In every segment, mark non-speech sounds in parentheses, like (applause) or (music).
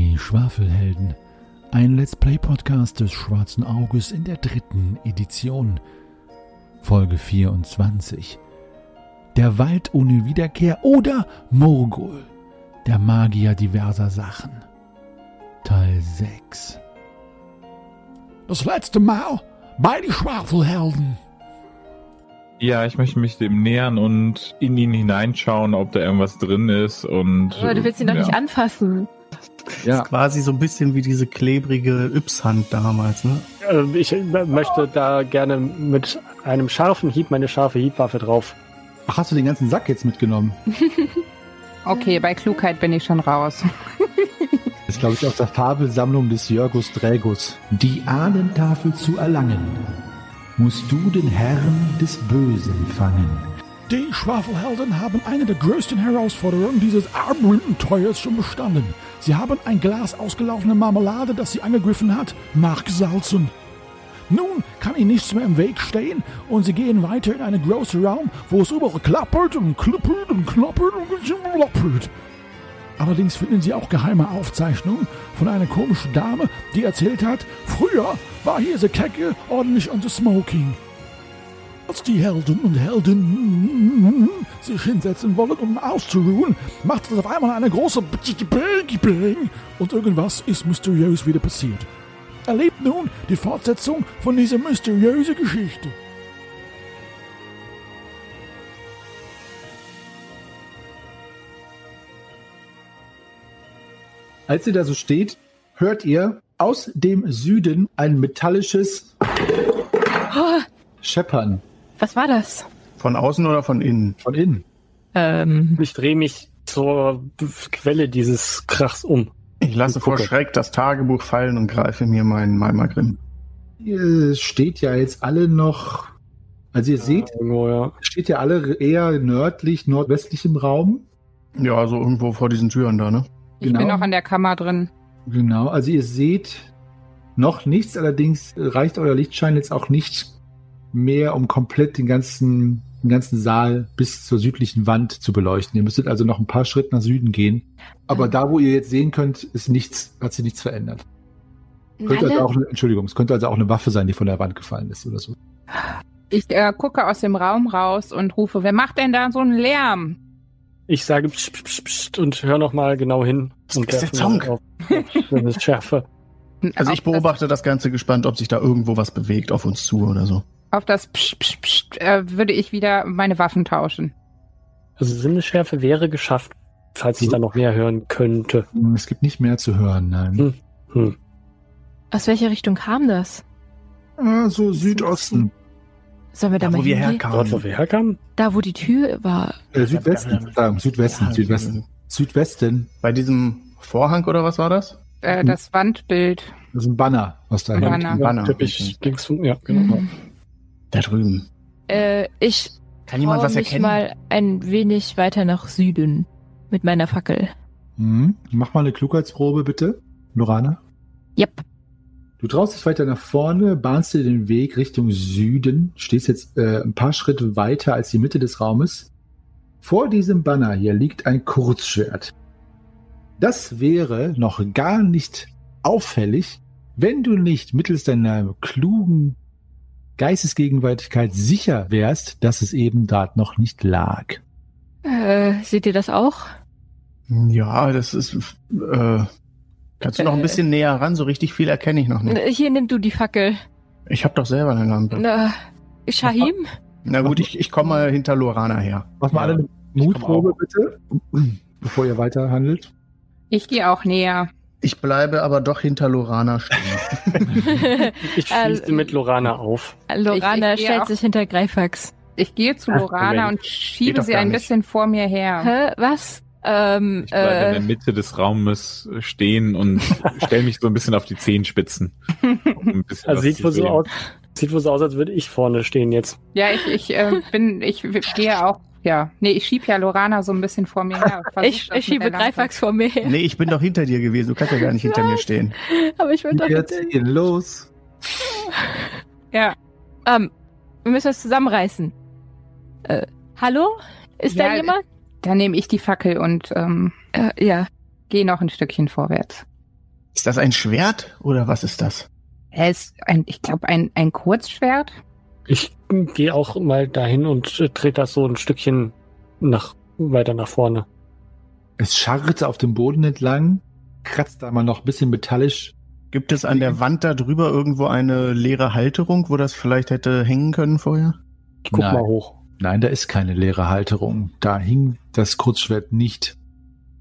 Die Schwafelhelden. Ein Let's Play Podcast des Schwarzen Auges in der dritten Edition. Folge 24. Der Wald ohne Wiederkehr oder Murgul. Der Magier diverser Sachen. Teil 6. Das letzte Mal bei die Schwafelhelden. Ja, ich möchte mich dem nähern und in ihn hineinschauen, ob da irgendwas drin ist und. Aber du willst ihn doch ja. nicht anfassen. Ja. Das ist quasi so ein bisschen wie diese klebrige Yps-Hand damals, ne? Äh, Ich äh, möchte da gerne mit einem scharfen Hieb meine scharfe Hiebwaffe drauf. Ach, hast du den ganzen Sack jetzt mitgenommen? (laughs) Okay, bei Klugheit bin ich schon raus. Das (laughs) ist, glaube ich, aus der Fabelsammlung des Jörgus Drägus. Die Ahnentafel zu erlangen, musst du den Herrn des Bösen fangen. Die Schwafelhelden haben eine der größten Herausforderungen dieses Abenteuers schon bestanden. Sie haben ein Glas ausgelaufene Marmelade, das sie angegriffen hat, nachgesalzen. Nun kann ihnen nichts mehr im Weg stehen und sie gehen weiter in einen großen Raum, wo es überall klappert und klippert und klappert und klappert. Allerdings finden sie auch geheime Aufzeichnungen von einer komischen Dame, die erzählt hat, früher war hier the Kecke ordentlich unter Smoking. Als die Helden und Heldinnen sich hinsetzen wollen, um auszuruhen, macht es auf einmal eine große Bang und irgendwas ist mysteriös wieder passiert. Erlebt nun die Fortsetzung von dieser mysteriösen Geschichte. Als ihr da so steht, hört ihr aus dem Süden ein metallisches Oh, Scheppern was war das? Von außen oder von innen? von innen. Ähm, Ich drehe mich zur Quelle dieses Krachs um. Ich lasse vor. Schreck das Tagebuch fallen und greife mir meinen Malmagrim. Ihr steht ja jetzt alle noch, also ihr seht, Irgendwo, ja. steht ja alle eher nördlich, nordwestlich im Raum. Ja, so irgendwo vor diesen Türen da, ne? Ich Genau. bin noch an der Kammer drin. Genau, also ihr seht noch nichts, allerdings reicht euer Lichtschein jetzt auch nicht mehr, um komplett den ganzen, den ganzen Saal bis zur südlichen Wand zu beleuchten. Ihr müsstet also noch ein paar Schritte nach Süden gehen. Aber da, wo ihr jetzt sehen könnt, ist nichts, hat sich nichts verändert. Könnte also auch, Entschuldigung, es könnte also auch eine Waffe sein, die von der Wand gefallen ist oder so. Ich äh, gucke aus dem Raum raus und rufe, wer macht denn da so einen Lärm? Ich sage pst, pst, pst, pst und höre noch mal genau hin. Und ist der Zonk. auf- auf Schärfe. (laughs) Also ich beobachte das Ganze gespannt, ob sich da irgendwo was bewegt auf uns zu oder so. Auf das Psch, Psch, Psch, äh, würde ich wieder meine Waffen tauschen. Also Sinnesschärfe wäre geschafft, falls ich da noch mehr hören könnte. Es gibt nicht mehr zu hören, nein. Hm. Hm. Aus welcher Richtung kam das? Ah, so Südosten. Sollen wir da, Da, mal wo wir herkamen. Dort, wo wir herkamen? Da, wo die Tür war. Äh, Südwesten, Verzeihung, Südwesten, Ja, Südwesten. Südwesten. Bei diesem Vorhang oder was war das? Äh, das Wandbild. Das ist ein Banner, was da hängt. Banner. Banner. Teppich links, ja, genau. Mhm. Da drüben. Äh, ich Kann jemand traue was mich erkennen? mal ein wenig weiter nach Süden mit meiner Fackel. Mhm. Mach mal eine Klugheitsprobe, bitte, Lorana. Yep. Du traust dich weiter nach vorne, bahnst dir den Weg Richtung Süden, stehst jetzt äh, ein paar Schritte weiter als die Mitte des Raumes. Vor diesem Banner hier liegt ein Kurzschwert. Das wäre noch gar nicht auffällig, wenn du nicht mittels deiner klugen Geistesgegenwärtigkeit sicher wärst, dass es eben dort noch nicht lag. Äh, seht ihr das auch? Ja, das ist. Äh, kannst du noch ein Äh. bisschen näher ran? So richtig viel erkenne ich noch nicht. Äh, Hier nimm du die Fackel. Ich habe doch selber eine Lampe. Na, Shahim? Na gut, ich, ich komme mal hinter Lorana her. Mach mal Ja. alle eine Mutprobe, bitte, bevor ihr weiter handelt. Ich gehe auch näher. Ich bleibe aber doch hinter Lorana stehen. (laughs) Ich schließe Äh, mit Lorana auf. Lorana Ich- ich stellt auch- sich hinter Greifax. Ich gehe zu Ach, Lorana Moment. und schiebe sie ein nicht. bisschen vor mir her. Hä? Was? Ähm, Ich bleibe in der äh, Mitte des Raumes stehen und (laughs) stelle mich so ein bisschen auf die Zehenspitzen. um Also was sieht wohl so aus, sieht wohl so aus, als würde ich vorne stehen jetzt. Ja, ich, ich äh, bin, ich gehe auch, ja. Nee, ich schieb ja Lorana so ein bisschen vor mir her. Versuch (laughs) ich, ich schiebe. Greifax vor mir her. nee, ich bin doch hinter dir gewesen. Du kannst ja gar nicht hinter mir stehen. Aber ich will doch Jetzt hinter- gehen los. (laughs) Ja, Ähm, wir müssen das zusammenreißen. Äh, hallo? Ist Ja, da jemand? dann nehme ich die Fackel und ähm, Äh, ja. gehe noch ein Stückchen vorwärts. Ist das ein Schwert oder was ist das? Er ist ein, ich glaube, ein, ein Kurzschwert. Ich gehe auch mal dahin und äh, trete das so ein Stückchen nach weiter nach vorne. Es scharrt auf dem Boden entlang, kratzt da mal noch ein bisschen metallisch. Gibt es an der Wand da drüber irgendwo eine leere Halterung, wo das vielleicht hätte hängen können vorher? Ich guck Nein. mal hoch. Nein, da ist keine leere Halterung. Da hing das Kurzschwert nicht.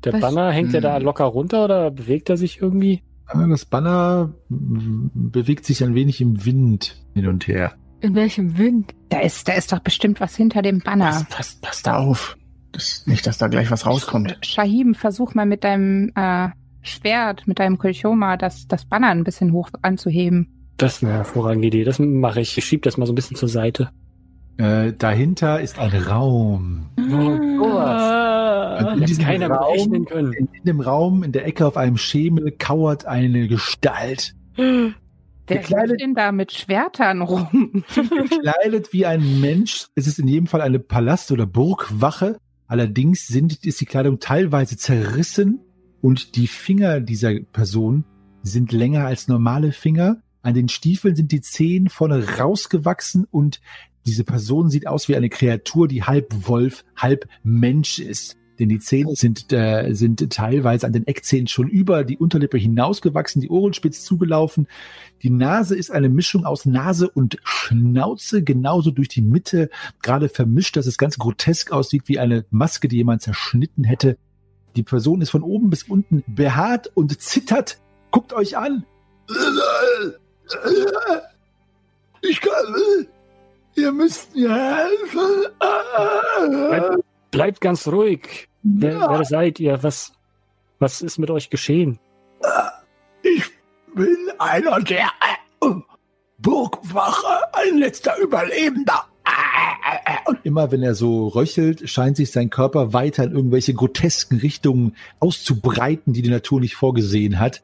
Der Was? Banner, hängt der da Hm. locker runter oder bewegt er sich irgendwie? Ah, Das Banner mm, bewegt sich ein wenig im Wind hin und her. In welchem Wind? Da ist, da ist doch bestimmt was hinter dem Banner. Pass, pass, pass da auf. Das, nicht, dass da gleich was rauskommt. Shahim, versuch mal mit deinem äh, Schwert, mit deinem Kolchoma, das, das Banner ein bisschen hoch anzuheben. Das ist eine hervorragende Idee. Das mache ich. Ich schieb das mal so ein bisschen zur Seite. Äh, dahinter ist ein Raum. Ah. in Hätte diesem keiner Raum- können. In, in dem Raum, in der Ecke auf einem Schemel, kauert eine Gestalt. (laughs) Der Gekleidet- läuft denn da mit Schwertern rum. (laughs) Gekleidet wie ein Mensch. Es ist in jedem Fall eine Palast- oder Burgwache. Allerdings sind, ist die Kleidung teilweise zerrissen und die Finger dieser Person sind länger als normale Finger. An den Stiefeln sind die Zehen vorne rausgewachsen und diese Person sieht aus wie eine Kreatur, die halb Wolf, halb Mensch ist. Denn die Zähne sind, äh, sind teilweise an den Eckzähnen schon über die Unterlippe hinausgewachsen, die Ohren spitz zugelaufen. Die Nase ist eine Mischung aus Nase und Schnauze, genauso durch die Mitte, gerade vermischt, dass es ganz grotesk aussieht, wie eine Maske, die jemand zerschnitten hätte. Die Person ist von oben bis unten behaart und zittert. Guckt euch an. Ich kann. Ihr müsst mir helfen. Bleibt, ganz ruhig. Wer, wer seid ihr? Was, was ist mit euch geschehen? Ich bin einer der äh, Burgwache, ein letzter Überlebender. Und immer wenn er so röchelt, scheint sich sein Körper weiter in irgendwelche grotesken Richtungen auszubreiten, die die Natur nicht vorgesehen hat.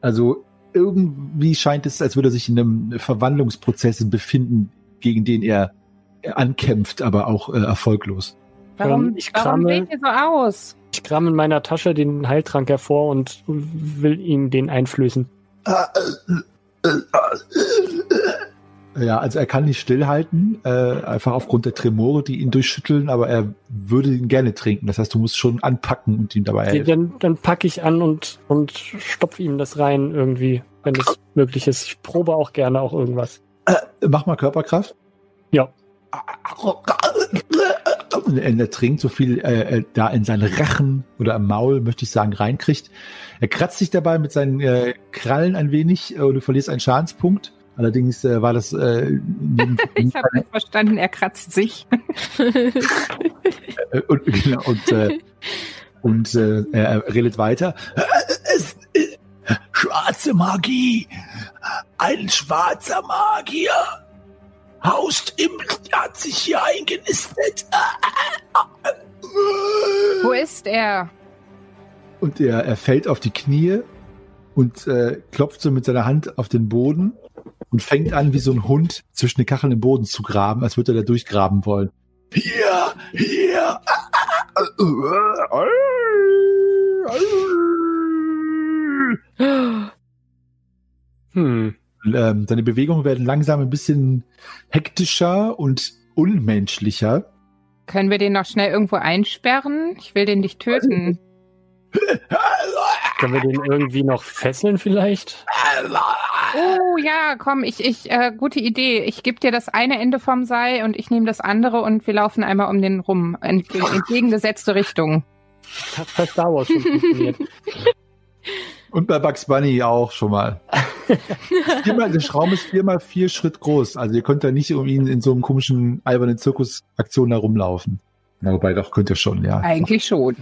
Also irgendwie scheint es, als würde er sich in einem Verwandlungsprozess befinden, gegen den er ankämpft, aber auch äh, erfolglos. Warum, Ähm, ich warum krame- seht ihr so aus? Ich kram in meiner Tasche den Heiltrank hervor und will ihm den einflößen. Ja, also er kann nicht stillhalten, äh, einfach aufgrund der Tremore, die ihn durchschütteln, aber er würde ihn gerne trinken. Das heißt, du musst schon anpacken und ihm dabei helfen. Dann, dann packe ich an und, und stopfe ihm das rein irgendwie, wenn es möglich ist. Ich probe auch gerne auch irgendwas. Mach mal Körperkraft. Ja. Und er trinkt so viel äh, äh, da in seinen Rachen oder im Maul, möchte ich sagen, reinkriegt. Er kratzt sich dabei mit seinen äh, Krallen ein wenig äh, und du verlierst einen Schadenspunkt. Allerdings äh, war das äh, (laughs) Ich habe nicht verstanden, er kratzt sich. Äh, (laughs) (laughs) und, genau, und, äh, und äh, er redet weiter. Es, äh, schwarze Magie. Ein schwarzer Magier haust im, hat sich hier eingenistet. Wo ist er? Und er, er fällt auf die Knie und äh, klopft so mit seiner Hand auf den Boden und fängt an, wie so ein Hund zwischen den Kacheln im Boden zu graben, als würde er da durchgraben wollen. Hier, hier. Hm. Ähm, seine Bewegungen werden langsam ein bisschen hektischer und unmenschlicher. Können wir den noch schnell irgendwo einsperren? Ich will den nicht töten. (laughs) Können wir den irgendwie noch fesseln vielleicht? Oh ja, komm, ich, ich, äh, gute Idee. Ich gebe dir das eine Ende vom Seil und ich nehme das andere und wir laufen einmal um den rum. In in entgegengesetzte Richtung. Hat bei Star Wars schon funktioniert. Und bei Bugs Bunny auch schon mal. (laughs) (laughs) viermal, der Schraum ist viermal vier Schritt groß. Also ihr könnt da nicht um ihn in so einem komischen albernen Zirkusaktion herumlaufen. Na, wobei doch könnt ihr schon, ja. Eigentlich schon.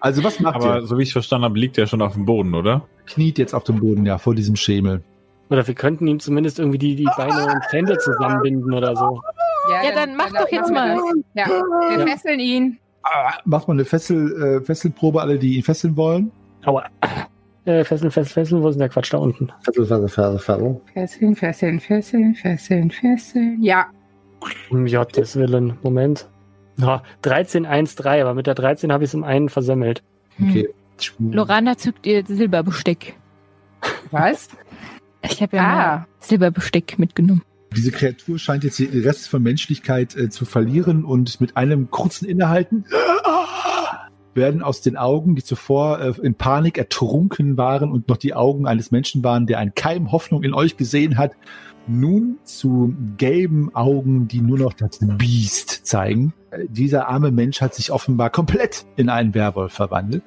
Also was macht Aber ihr? so wie ich verstanden habe, liegt er schon auf dem Boden, oder? Kniet jetzt auf dem Boden, ja, vor diesem Schemel. Oder wir könnten ihm zumindest irgendwie die, die Beine und Hände zusammenbinden oder so. Ja, dann mach doch jetzt mal. Ja, wir Ja. fesseln ihn. Macht mal eine Fessel, äh, Fesselprobe, alle, die ihn fesseln wollen. Aua. Äh, fesseln, fesseln, fesseln. Wo ist denn der Quatsch da unten? Fessel, Fessel, Fessel, Fessel. Fesseln, fesseln, fesseln, fesseln, fesseln. Ja, Um Gottes Willen. Moment. Ja, 13, 1, 3, aber mit der 13 habe ich es um einen versemmelt. Okay. Lorana zückt ihr Silberbesteck. (laughs) Was? Ich habe ja Ah. Silberbesteck mitgenommen. Diese Kreatur scheint jetzt den Rest von Menschlichkeit äh, zu verlieren und mit einem kurzen Innehalten werden aus den Augen, die zuvor äh, in Panik ertrunken waren und noch die Augen eines Menschen waren, der einen Keim Hoffnung in euch gesehen hat, nun zu gelben Augen, die nur noch das Biest zeigen. Äh, dieser arme Mensch hat sich offenbar komplett in einen Werwolf verwandelt.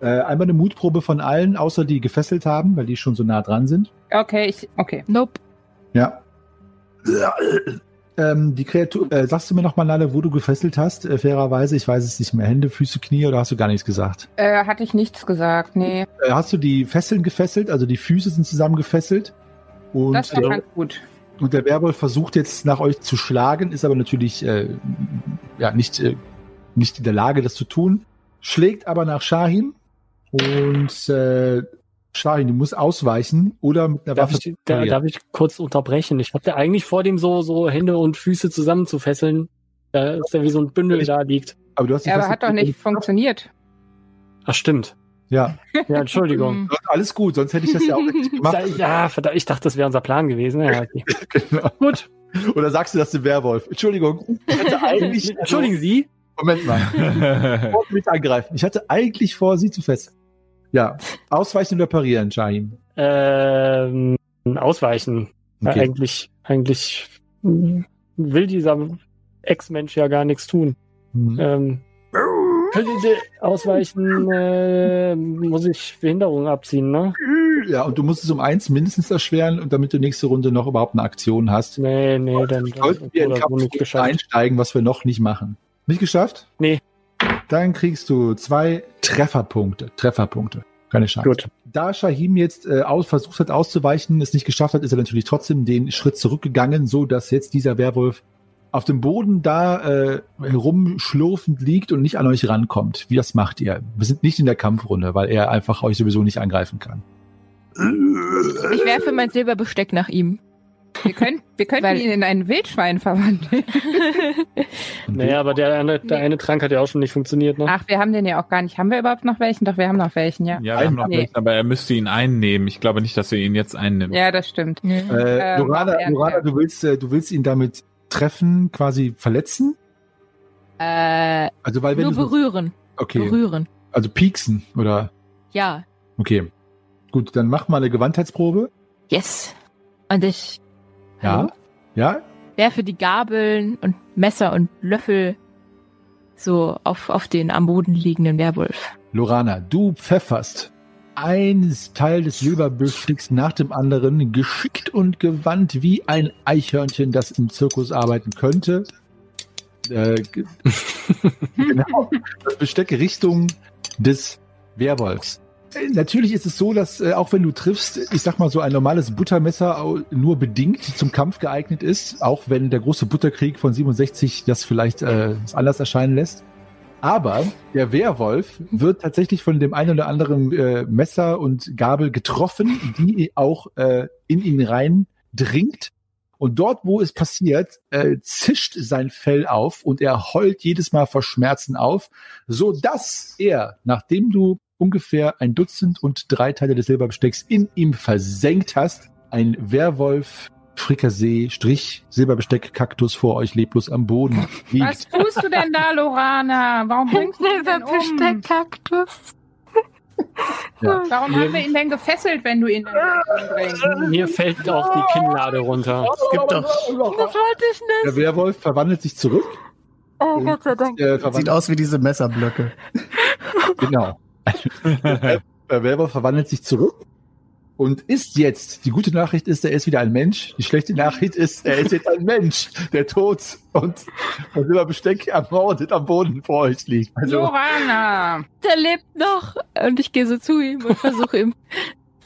Äh, einmal eine Mutprobe von allen, außer die gefesselt haben, weil die schon so nah dran sind. Okay, ich, okay. Nope. Ja. Ähm, die Kreatur, äh, sagst du mir noch mal, Nalle, wo du gefesselt hast? Äh, fairerweise, ich weiß es nicht mehr. Hände, Füße, Knie oder hast du gar nichts gesagt? Äh, hatte ich nichts gesagt, nee. Äh, hast du die Fesseln gefesselt? Also die Füße sind zusammen gefesselt. Und, Das war äh, ganz gut. und der Werwolf versucht jetzt nach euch zu schlagen, ist aber natürlich äh, ja, nicht, nicht in der Lage, das zu tun. Schlägt aber nach Shahin. Und äh, Shahin, du musst ausweichen oder mit einer Darf Waffe. ich, da, darf ich kurz unterbrechen? Ich hatte eigentlich vor, dem so, so Hände und Füße zusammenzufesseln, äh, dass der wie so ein Bündel Ich- da liegt. aber du hast Ja, aber hat doch nicht funktioniert. Ach, stimmt. Ja, Ja, Entschuldigung. (laughs) alles gut, sonst hätte ich das ja auch nicht gemacht. ja, verdammt, ich dachte, das wäre unser Plan gewesen. Ja, okay. (laughs) Genau. Gut. Oder sagst du das dem Werwolf? Entschuldigung, ich hatte eigentlich. Entschuldigen Sie. Moment mal. (laughs) Vor mich angreifen. Ich hatte eigentlich vor, sie zu fesseln. Ja. Ausweichen oder parieren, Shahim. Ähm, ausweichen. Ja, Okay. eigentlich, eigentlich mm, will dieser Ex-Mensch ja gar nichts tun. Hm. Ähm, ausweichen äh, muss ich Behinderung abziehen, ne? Ja, und du musst es um eins mindestens erschweren, und damit du nächste Runde noch überhaupt eine Aktion hast. Nee, nee, dann, Sollten wir in so Kampf nicht geschafft. einsteigen, was wir noch nicht machen. Nicht geschafft? Nee. Dann kriegst du zwei Trefferpunkte. Trefferpunkte. Keine Chance. Gut. Da Shahim jetzt äh, aus, versucht hat auszuweichen, es nicht geschafft hat, ist er natürlich trotzdem den Schritt zurückgegangen, so dass jetzt dieser Werwolf auf dem Boden da äh, herumschlurfend liegt und nicht an euch rankommt. Wie das macht ihr? Wir sind nicht in der Kampfrunde, weil er einfach euch sowieso nicht angreifen kann. Ich werfe mein Silberbesteck nach ihm. Wir, können, wir könnten Weil- ihn in ein Wildschwein verwandeln. (laughs) Naja, aber der eine, der eine Trank hat ja auch schon nicht funktioniert, ne? Ach, wir haben den ja auch gar nicht. Haben wir überhaupt noch welchen? Doch, wir haben noch welchen, ja. Ja, wir haben noch Nee. welchen, aber er müsste ihn einnehmen. Ich glaube nicht, dass er ihn jetzt einnimmt. Ja, das stimmt. Äh, Ähm, auch er- Lorana du, willst, äh, du willst ihn damit treffen, quasi verletzen? äh, Also, weil wenn nur du so, berühren. okay, Berühren. also pieksen oder Ja. okay. Gut, dann mach mal eine Gewandheitsprobe. Yes. Und ich Ja. Hallo? Ja? werfe die Gabeln und Messer und Löffel so auf, auf den am Boden liegenden Werwolf. Lorana, du pfefferst ein Teil des Silberbesticks nach dem anderen, geschickt und gewandt wie ein Eichhörnchen, das im Zirkus arbeiten könnte. Äh, ge- (laughs) genau, das Besteck Richtung des Werwolfs. Natürlich ist es so, dass äh, auch wenn du triffst, ich sag mal so ein normales Buttermesser nur bedingt zum Kampf geeignet ist, auch wenn der große Butterkrieg von 67 das vielleicht äh, anders erscheinen lässt. Aber der Werwolf wird tatsächlich von dem einen oder anderen äh, Messer und Gabel getroffen, die auch äh, in ihn rein dringt. Und dort, wo es passiert, äh, zischt sein Fell auf und er heult jedes Mal vor Schmerzen auf, so dass er, nachdem du ungefähr ein Dutzend und drei Teile des Silberbestecks in ihm versenkt hast, ein Werwolf Frikassee Strich Silberbesteck Kaktus vor euch leblos am Boden (laughs) liegt. Was tust du denn da, Lorana? Warum (laughs) bringst du denn um? Kaktus. Ja. (laughs) Warum haben wir ihn denn gefesselt, wenn du ihn dann umbringst? Mir fällt auch die Kinnlade runter. Es gibt doch, Das wollte ich nicht. Der Werwolf verwandelt sich zurück. Oh, Gott sei Dank. Äh, sieht aus wie diese Messerblöcke. genau. (laughs) Der Werwolf verwandelt sich zurück und ist jetzt, die gute Nachricht ist, er ist wieder ein Mensch. Die schlechte Nachricht ist, er ist jetzt ein Mensch, der tot und von Silberbesteck ermordet am Boden vor euch liegt. Also, Lorana! Der lebt noch. Und ich gehe so zu ihm und versuche ihm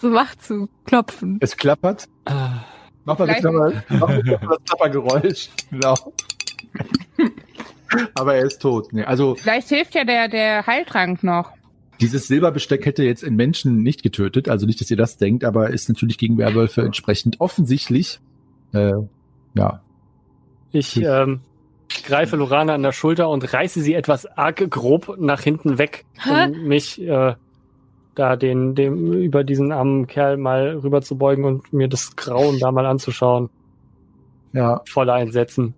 so wach zu klopfen. es klappert. Ah, Mach mal bitte mal, mach mal bitte mal das Klappergeräusch. Genau. (laughs) Aber er ist tot. Nee, also Vielleicht hilft ja der, der Heiltrank noch. Dieses Silberbesteck hätte jetzt einen Menschen nicht getötet, also nicht, dass ihr das denkt, aber ist natürlich gegen Werwölfe entsprechend offensichtlich. Äh, ja. Ich ähm, greife Lorana an der Schulter und reiße sie etwas arg grob nach hinten weg, Hä? um mich äh, da den, dem, über diesen armen Kerl mal rüber zu beugen und mir das Grauen da mal anzuschauen. Ja. Voller Einsetzen.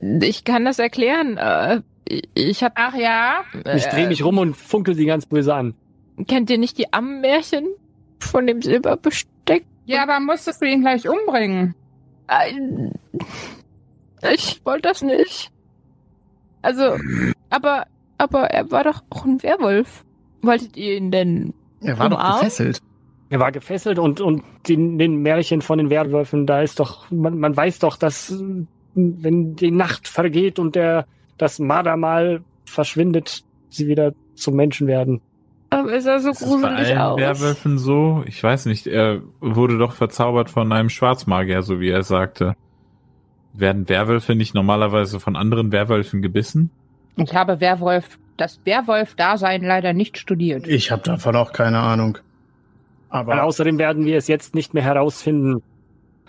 Ich kann das erklären. Äh, ich hab. Ach ja? Ich drehe mich rum und funkel sie ganz böse an. Kennt ihr nicht die Ammenmärchen von dem Silberbesteck? Ja, aber musstest du ihn gleich umbringen? Ich wollte das nicht. Also, aber, aber er war doch auch ein Werwolf. Wolltet ihr ihn denn? Er war doch Umarmt? gefesselt. Er war gefesselt und, und den, den Märchen von den Werwölfen, da ist doch, man, man weiß doch, dass wenn die Nacht vergeht und der, das Mardermal verschwindet, sie wieder zum Menschen werden. Aber ist er so Ist das bei gruselig allen aus? Werwölfen so? Ich weiß nicht. Er wurde doch verzaubert von einem Schwarzmagier, so wie er sagte. Werden Werwölfe nicht normalerweise von anderen Werwölfen gebissen? Ich habe Werwolf, das Werwolf-Dasein leider nicht studiert. Ich habe davon auch keine Ahnung. Aber außerdem werden wir es jetzt nicht mehr herausfinden.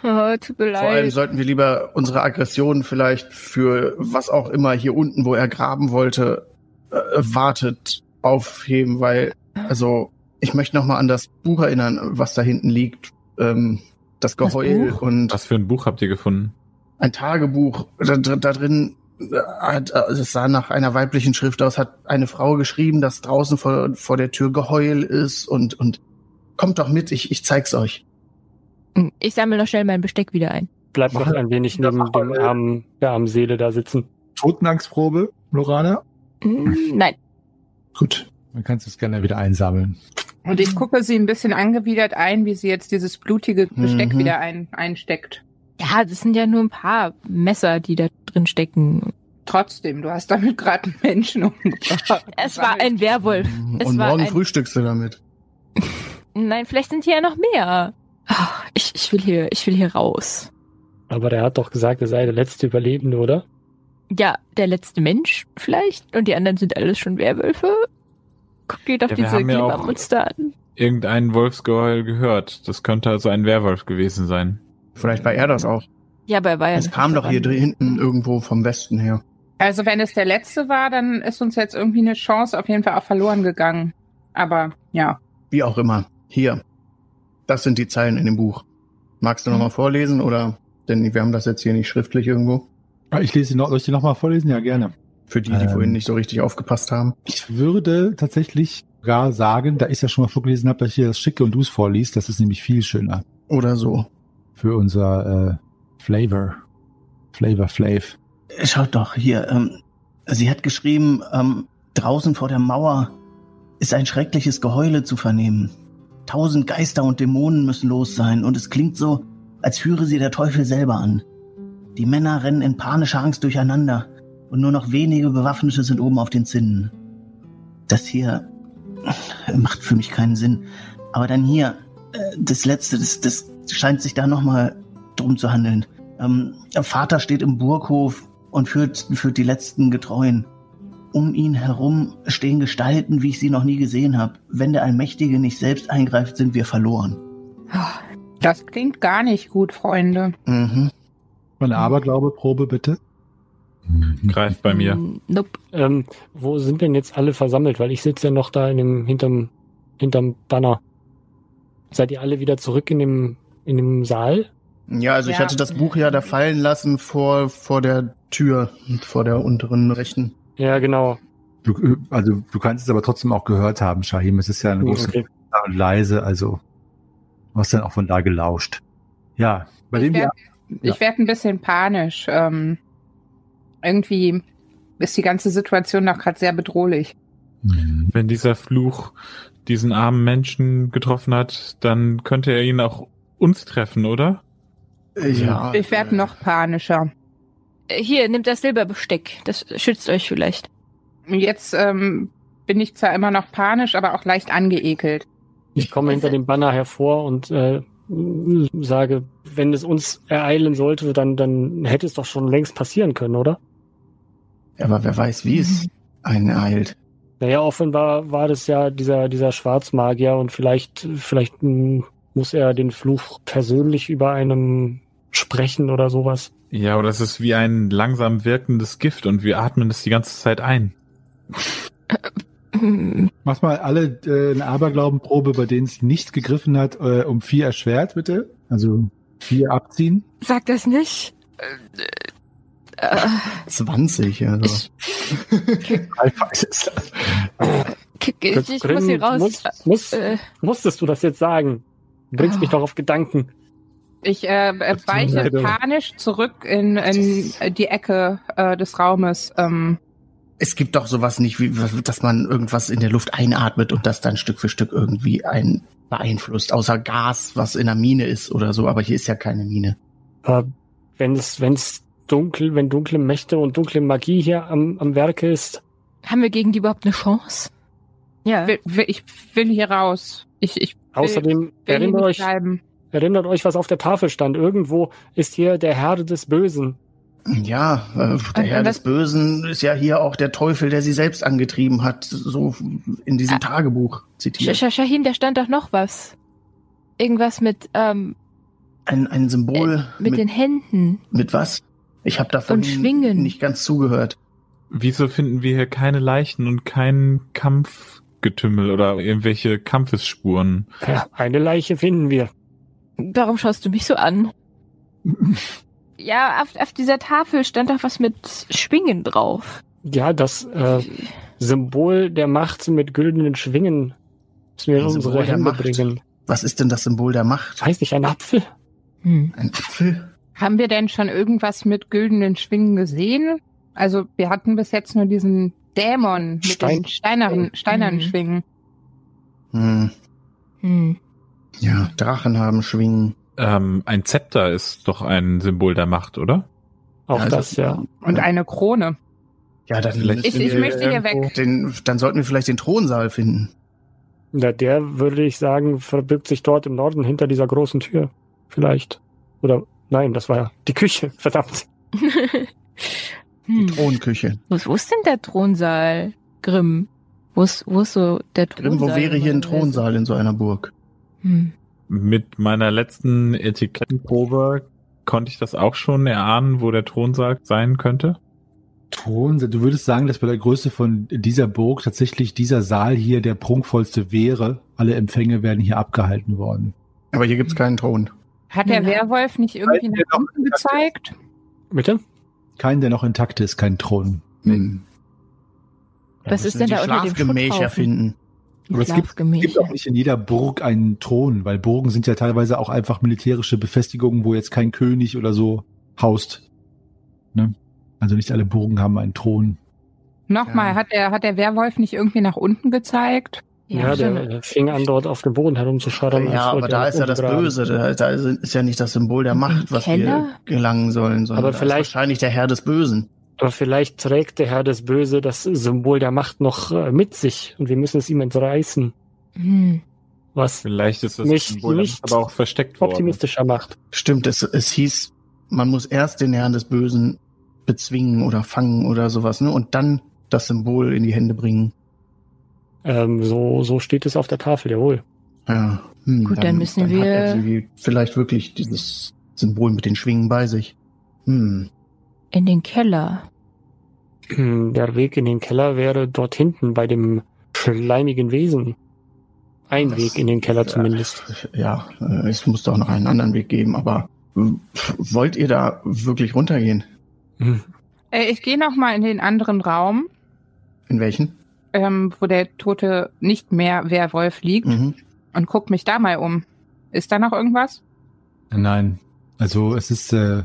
Oh, (laughs) tut mir vor allem leid. sollten wir lieber unsere Aggression vielleicht für was auch immer hier unten, wo er graben wollte, äh, wartet, aufheben, weil, also, ich möchte noch mal an das Buch erinnern, was da hinten liegt. Ähm, das Das Geheul Buch? und Was für ein Buch habt ihr gefunden? ein Tagebuch. Da, da drin äh, hat, äh, es sah nach einer weiblichen Schrift aus, hat eine Frau geschrieben, dass draußen vor, vor der Tür Geheul ist und, und kommt doch mit, ich, ich zeig's euch. Ich sammle noch schnell mein Besteck wieder ein. Bleibt noch ein wenig neben dem armen, der armen Seele da sitzen. Totenangstprobe, Lorana? Hm, Nein. Gut. Dann kannst du es gerne wieder einsammeln. Und ich gucke sie ein bisschen angewidert ein, wie sie jetzt dieses blutige Besteck Mhm. wieder ein, einsteckt. Ja, das sind ja nur ein paar Messer, die da drin stecken. Trotzdem, du hast damit gerade einen Menschen umgebracht. (laughs) Es war ein Werwolf. Es und war morgen ein- frühstückst du damit. (laughs) Nein, vielleicht sind hier ja noch mehr. Ah, Ich, will hier, ich will hier raus. Aber der hat doch gesagt, er sei der letzte Überlebende, oder? Ja, der letzte Mensch vielleicht. Und die anderen sind alles schon Werwölfe. Guck dir doch Ja, diese ja Glimmermonster an. Irgendein Wolfsgeheul gehört. Das könnte also ein Werwolf gewesen sein. Vielleicht war er das auch. Ja, aber er war ja Es kam doch hier hinten irgendwo vom Westen her. Also wenn es der letzte war, dann ist uns jetzt irgendwie eine Chance auf jeden Fall auch verloren gegangen. Aber ja. Wie auch immer. Hier. Das sind die Zeilen in dem Buch. Magst du Mhm. nochmal vorlesen oder? Denn wir haben das jetzt hier nicht schriftlich irgendwo. Ah, Ich lese die noch, soll ich die nochmal vorlesen? Ja, gerne. Für die, die Ähm. vorhin nicht so richtig aufgepasst haben. Ich würde tatsächlich gar sagen, da ich ja schon mal vorgelesen habe, dass ich hier das schicke und du es vorliest. Das ist nämlich viel schöner Oder so. für unser äh, Flavor. Flavor Flav. Schaut doch hier. Ähm, sie hat geschrieben, ähm, draußen vor der Mauer ist ein schreckliches Geheule zu vernehmen. Tausend Geister und Dämonen müssen los sein und es klingt so, als führe sie der Teufel selber an. Die Männer rennen in panischer Angst durcheinander und nur noch wenige Bewaffnete sind oben auf den Zinnen. Das hier äh, macht für mich keinen Sinn. Aber dann hier, äh, das letzte, das, das scheint sich da nochmal drum zu handeln. Ähm, Vater steht im Burghof und führt, führt die letzten Getreuen. Um ihn herum stehen Gestalten, wie ich sie noch nie gesehen habe. Wenn der Allmächtige nicht selbst eingreift, sind wir verloren. Das klingt gar nicht gut, Freunde. Mhm. Eine Aberglaube-Probe, bitte. Greift bei mir. Hm, Nope. Ähm, wo sind denn jetzt alle versammelt? Weil ich sitze ja noch da in dem, hinterm, hinterm Banner. Seid ihr alle wieder zurück in dem, in dem Saal? Ja, also ich Ja. hatte das Buch ja da fallen lassen vor, vor der Tür, vor der unteren rechten. Ja, genau. Du, äh, also du kannst es aber trotzdem auch gehört haben, Shahim. Es ist ja eine große Okay. und leise, also du hast dann auch von da gelauscht. Ja, bei dem Ich wir werd, ich werd ein bisschen panisch. Ähm, irgendwie ist die ganze Situation noch gerade sehr bedrohlich. Wenn dieser Fluch diesen armen Menschen getroffen hat, dann könnte er ihn auch uns treffen, oder? Ja. Ich werde noch panischer. Äh, Hier, nimmt das Silberbesteck. Das schützt euch vielleicht. Jetzt ähm, bin ich zwar immer noch panisch, aber auch leicht angeekelt. Ich komme hinter dem Banner hervor und äh, sage, wenn es uns ereilen sollte, dann, dann hätte es doch schon längst passieren können, oder? Aber wer weiß, wie es einen ereilt. Naja, offenbar war das ja dieser, dieser Schwarzmagier und vielleicht, vielleicht mh, muss er den Fluch persönlich über einem sprechen oder sowas. Ja, oder es ist wie ein langsam wirkendes Gift und wir atmen es die ganze Zeit ein. (laughs) Macht mal alle äh, eine Aberglaubenprobe, bei denen es nicht gegriffen hat, äh, um vier erschwert, bitte. Also vier abziehen. Sag das nicht. Äh, äh, 20, also. ich, ich, ich, ich muss hier raus. Muss, muss, Äh, musstest du das jetzt sagen? Du bringst mich doch auf Gedanken. Ich äh, äh, weiche panisch zurück in, in die Ecke äh, des Raumes. Ähm, Es gibt doch sowas nicht, wie, dass man irgendwas in der Luft einatmet und das dann Stück für Stück irgendwie ein beeinflusst, außer Gas, was in der Mine ist oder so, aber hier ist ja keine Mine. Wenn es, wenn es dunkel, wenn dunkle Mächte und dunkle Magie hier am, am Werke ist, haben wir gegen die überhaupt eine Chance? Ja. will, will, ich will hier raus. Ich, ich will, außerdem will nicht euch, bleiben. Erinnert euch, was auf der Tafel stand. Irgendwo ist hier der Herr des Bösen. Ja, äh, der Herr des Bösen ist ja hier auch der Teufel, der sie selbst angetrieben hat, so in diesem Ah. Tagebuch zitiert. Sch Shahin, da stand doch noch was. Irgendwas mit, ähm, Ein, ein Symbol mit, den Händen. mit was? Ich habe davon Und Schwingen. nicht ganz zugehört. Wieso finden wir hier keine Leichen und kein Kampfgetümmel oder irgendwelche Kampfesspuren? Ja, eine Leiche finden wir. Warum schaust du mich so an? (laughs) Ja, auf, auf dieser Tafel stand doch was mit Schwingen drauf. Ja, das äh, Symbol der Macht mit güldenen Schwingen müssen wir in unsere Hände Macht. bringen. Was ist denn das Symbol der Macht? Weiß nicht, ein Apfel? Hm. Ein Apfel? Haben wir denn schon irgendwas mit güldenen Schwingen gesehen? Also wir hatten bis jetzt nur diesen Dämon mit Stein. den steineren, steinernen Mhm. Schwingen. Hm. Hm. Ja, Drachen haben Schwingen. Ähm, ein Zepter ist doch ein Symbol der Macht, oder? Auch Also- das, ja. Und Ja. eine Krone. Ja, dann, Vielleicht- Ich, ich wir möchte hier weg. Den, dann sollten wir vielleicht den Thronsaal finden. Ja, der würde ich sagen, verbirgt sich dort im Norden hinter dieser großen Tür. Vielleicht. Oder nein, das war ja die Küche, (laughs) verdammt. Die hm. Thronküche. Wo, ist- wo ist denn der Thronsaal, Grimm? Wo ist, wo ist so der Thronsaal? Grimm, wo wäre hier ein? Thronsaal in so einer Burg? Hm. Mit meiner letzten Etikettenprobe konnte ich das auch schon erahnen, wo der Thronsaal sein könnte. Thron, du würdest sagen, dass bei der Größe von dieser Burg tatsächlich dieser Saal hier der prunkvollste wäre. Alle Empfänge werden hier abgehalten worden. Aber hier gibt's keinen Thron. Hat der Ja. Werwolf nicht irgendwie Halt nach unten gezeigt? Bitte? Kein, der noch intakt ist, kein Thron. Hm. Was ist denn da unter dem Schlafgemächer Schutthaufen? finden. Aber es gibt, gibt auch nicht in jeder Burg einen Thron, weil Burgen sind ja teilweise auch einfach militärische Befestigungen, wo jetzt kein König oder so haust. Ne? Also nicht alle Burgen haben einen Thron. Nochmal, Ja. hat, der, hat der Werwolf nicht irgendwie nach unten gezeigt? Ja, der, der fing an, dort auf dem Boden herumzuscharren. Ja, aber da er ist ja das. Böse. Da, da ist ja nicht das Symbol der Macht, was Keller? wir gelangen sollen, sondern Aber vielleicht- ist wahrscheinlich der Herr des Bösen. Aber vielleicht trägt der Herr des Böse das Symbol der Macht noch äh, mit sich und wir müssen es ihm entreißen. Hm. Was Vielleicht ist das Nicht- Symbol nicht aber auch versteckt worden. optimistischer macht. Stimmt, es, es hieß, man muss erst den Herrn des Bösen bezwingen oder fangen oder sowas, ne? Und dann das Symbol in die Hände bringen. Ähm, so, so steht es auf der Tafel, jawohl. Ja. Hm, Gut, dann müssen Hat wir- er sie vielleicht wirklich dieses Symbol mit den Schwingen bei sich. Hm. In den Keller. Hm, Der Weg in den Keller wäre dort hinten bei dem schleimigen Wesen. Ein Das- Weg in den Keller ja. zumindest. Ja, äh, es muss doch noch einen anderen Weg geben, aber äh, wollt ihr da wirklich runtergehen? Hm. Äh, ich gehe nochmal in den anderen Raum, In welchen? ähm, wo der tote nicht mehr Werwolf liegt Mhm. und guck mich da mal um. Ist da noch irgendwas? Nein. Also es ist, äh,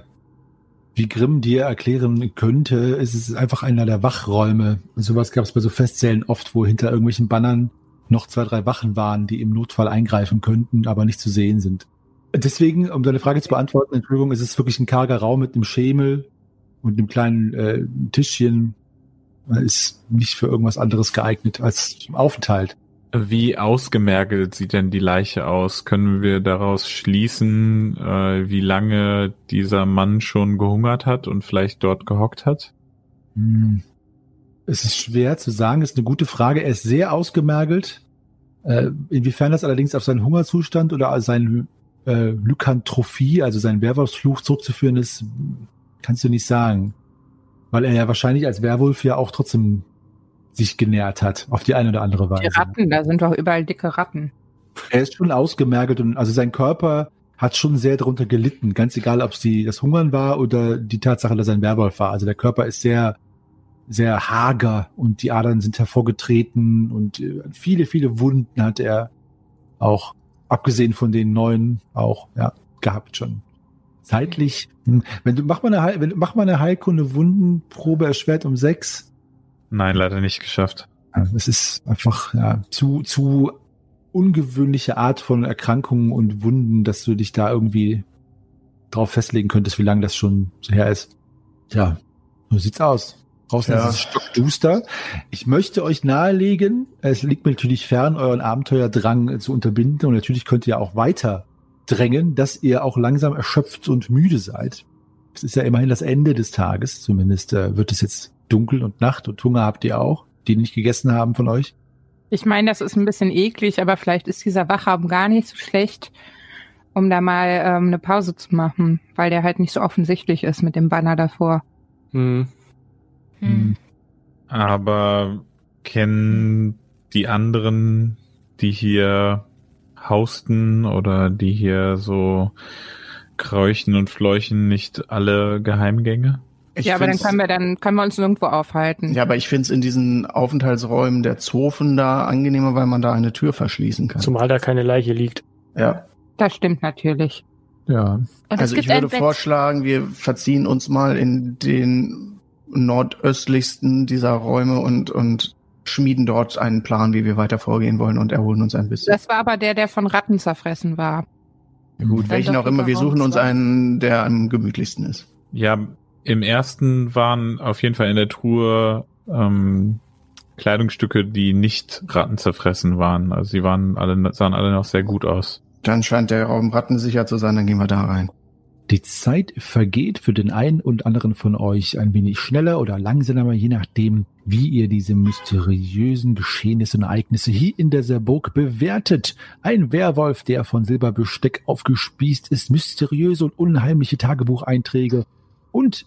wie Grimm dir erklären könnte, es ist einfach einer der Wachräume. Sowas gab es bei so Festsälen oft, wo hinter irgendwelchen Bannern noch zwei, drei Wachen waren, die im Notfall eingreifen könnten, aber nicht zu sehen sind. Deswegen, um deine Frage zu beantworten, Entschuldigung, es ist wirklich ein karger Raum mit einem Schemel und einem kleinen äh, Tischchen. Ist nicht für irgendwas anderes geeignet als zum Aufenthalt. Wie ausgemergelt sieht denn die Leiche aus? Können wir daraus schließen, äh, wie lange dieser Mann schon gehungert hat und vielleicht dort gehockt hat? Hm. Es ist schwer zu sagen, ist eine gute Frage. Er ist sehr ausgemergelt. Äh, inwiefern das allerdings auf seinen Hungerzustand oder seine äh, Lykantrophie, also seinen Werwolfsfluch zurückzuführen ist, kannst du nicht sagen. Weil er ja wahrscheinlich als Werwolf ja auch trotzdem sich genährt hat, auf die eine oder andere Weise. Die Ratten, da sind doch überall dicke Ratten. Er ist schon ausgemergelt und also sein Körper hat schon sehr darunter gelitten, ganz egal, ob es die, das Hungern war oder die Tatsache, dass er ein Werwolf war. Also der Körper ist sehr, sehr hager und die Adern sind hervorgetreten und äh, viele, viele Wunden hat er auch, abgesehen von den neuen, auch, ja, gehabt schon. Zeitlich, wenn du, mach mal eine, wenn, mach mal eine Heilkunde Wundenprobe erschwert um sechs. Nein, leider nicht geschafft. Es ist einfach, ja, zu, zu ungewöhnliche Art von Erkrankungen und Wunden, dass du dich da irgendwie drauf festlegen könntest, wie lange das schon so her ist. Ja, so sieht's aus. Draußen Ja. ist es stockduster. Ich möchte euch nahelegen, es liegt mir natürlich fern, euren Abenteuerdrang zu unterbinden und natürlich könnt ihr auch weiter drängen, dass ihr auch langsam erschöpft und müde seid. Es ist ja immerhin das Ende des Tages, zumindest äh, wird es jetzt dunkel und Nacht und Hunger habt ihr auch, die nicht gegessen haben von euch. Ich meine, das ist ein bisschen eklig, aber vielleicht ist dieser Wachraum gar nicht so schlecht, um da mal ähm, eine Pause zu machen, weil der halt nicht so offensichtlich ist mit dem Banner davor. Hm. Hm. Aber kennen die anderen, die hier hausten oder die hier so kräuchen und fleuchen, nicht alle Geheimgänge? Ich ja, aber dann können wir dann können wir uns nirgendwo aufhalten. Ja, aber ich finde es in diesen Aufenthaltsräumen der Zofen da angenehmer, weil man da eine Tür verschließen kann. Zumal da keine Leiche liegt. ja. Das stimmt natürlich. Ja, Und Also ich würde vorschlagen, wir verziehen uns mal in den nordöstlichsten dieser Räume und, und schmieden dort einen Plan, wie wir weiter vorgehen wollen und erholen uns ein bisschen. Das war aber der, der von Ratten zerfressen war. Gut, Dann welchen auch immer, wir suchen uns einen, der am gemütlichsten ist. Ja, im ersten waren auf jeden Fall in der Truhe ähm, Kleidungsstücke, die nicht rattenzerfressen waren. Also sie waren alle, sahen alle noch sehr gut aus. Dann scheint der Raum rattensicher zu sein, dann gehen wir da rein. Die Zeit vergeht für den einen und anderen von euch ein wenig schneller oder langsamer, je nachdem, wie ihr diese mysteriösen Geschehnisse und Ereignisse hier in der Burg bewertet. Ein Werwolf, der von Silberbesteck aufgespießt ist, mysteriöse und unheimliche Tagebucheinträge und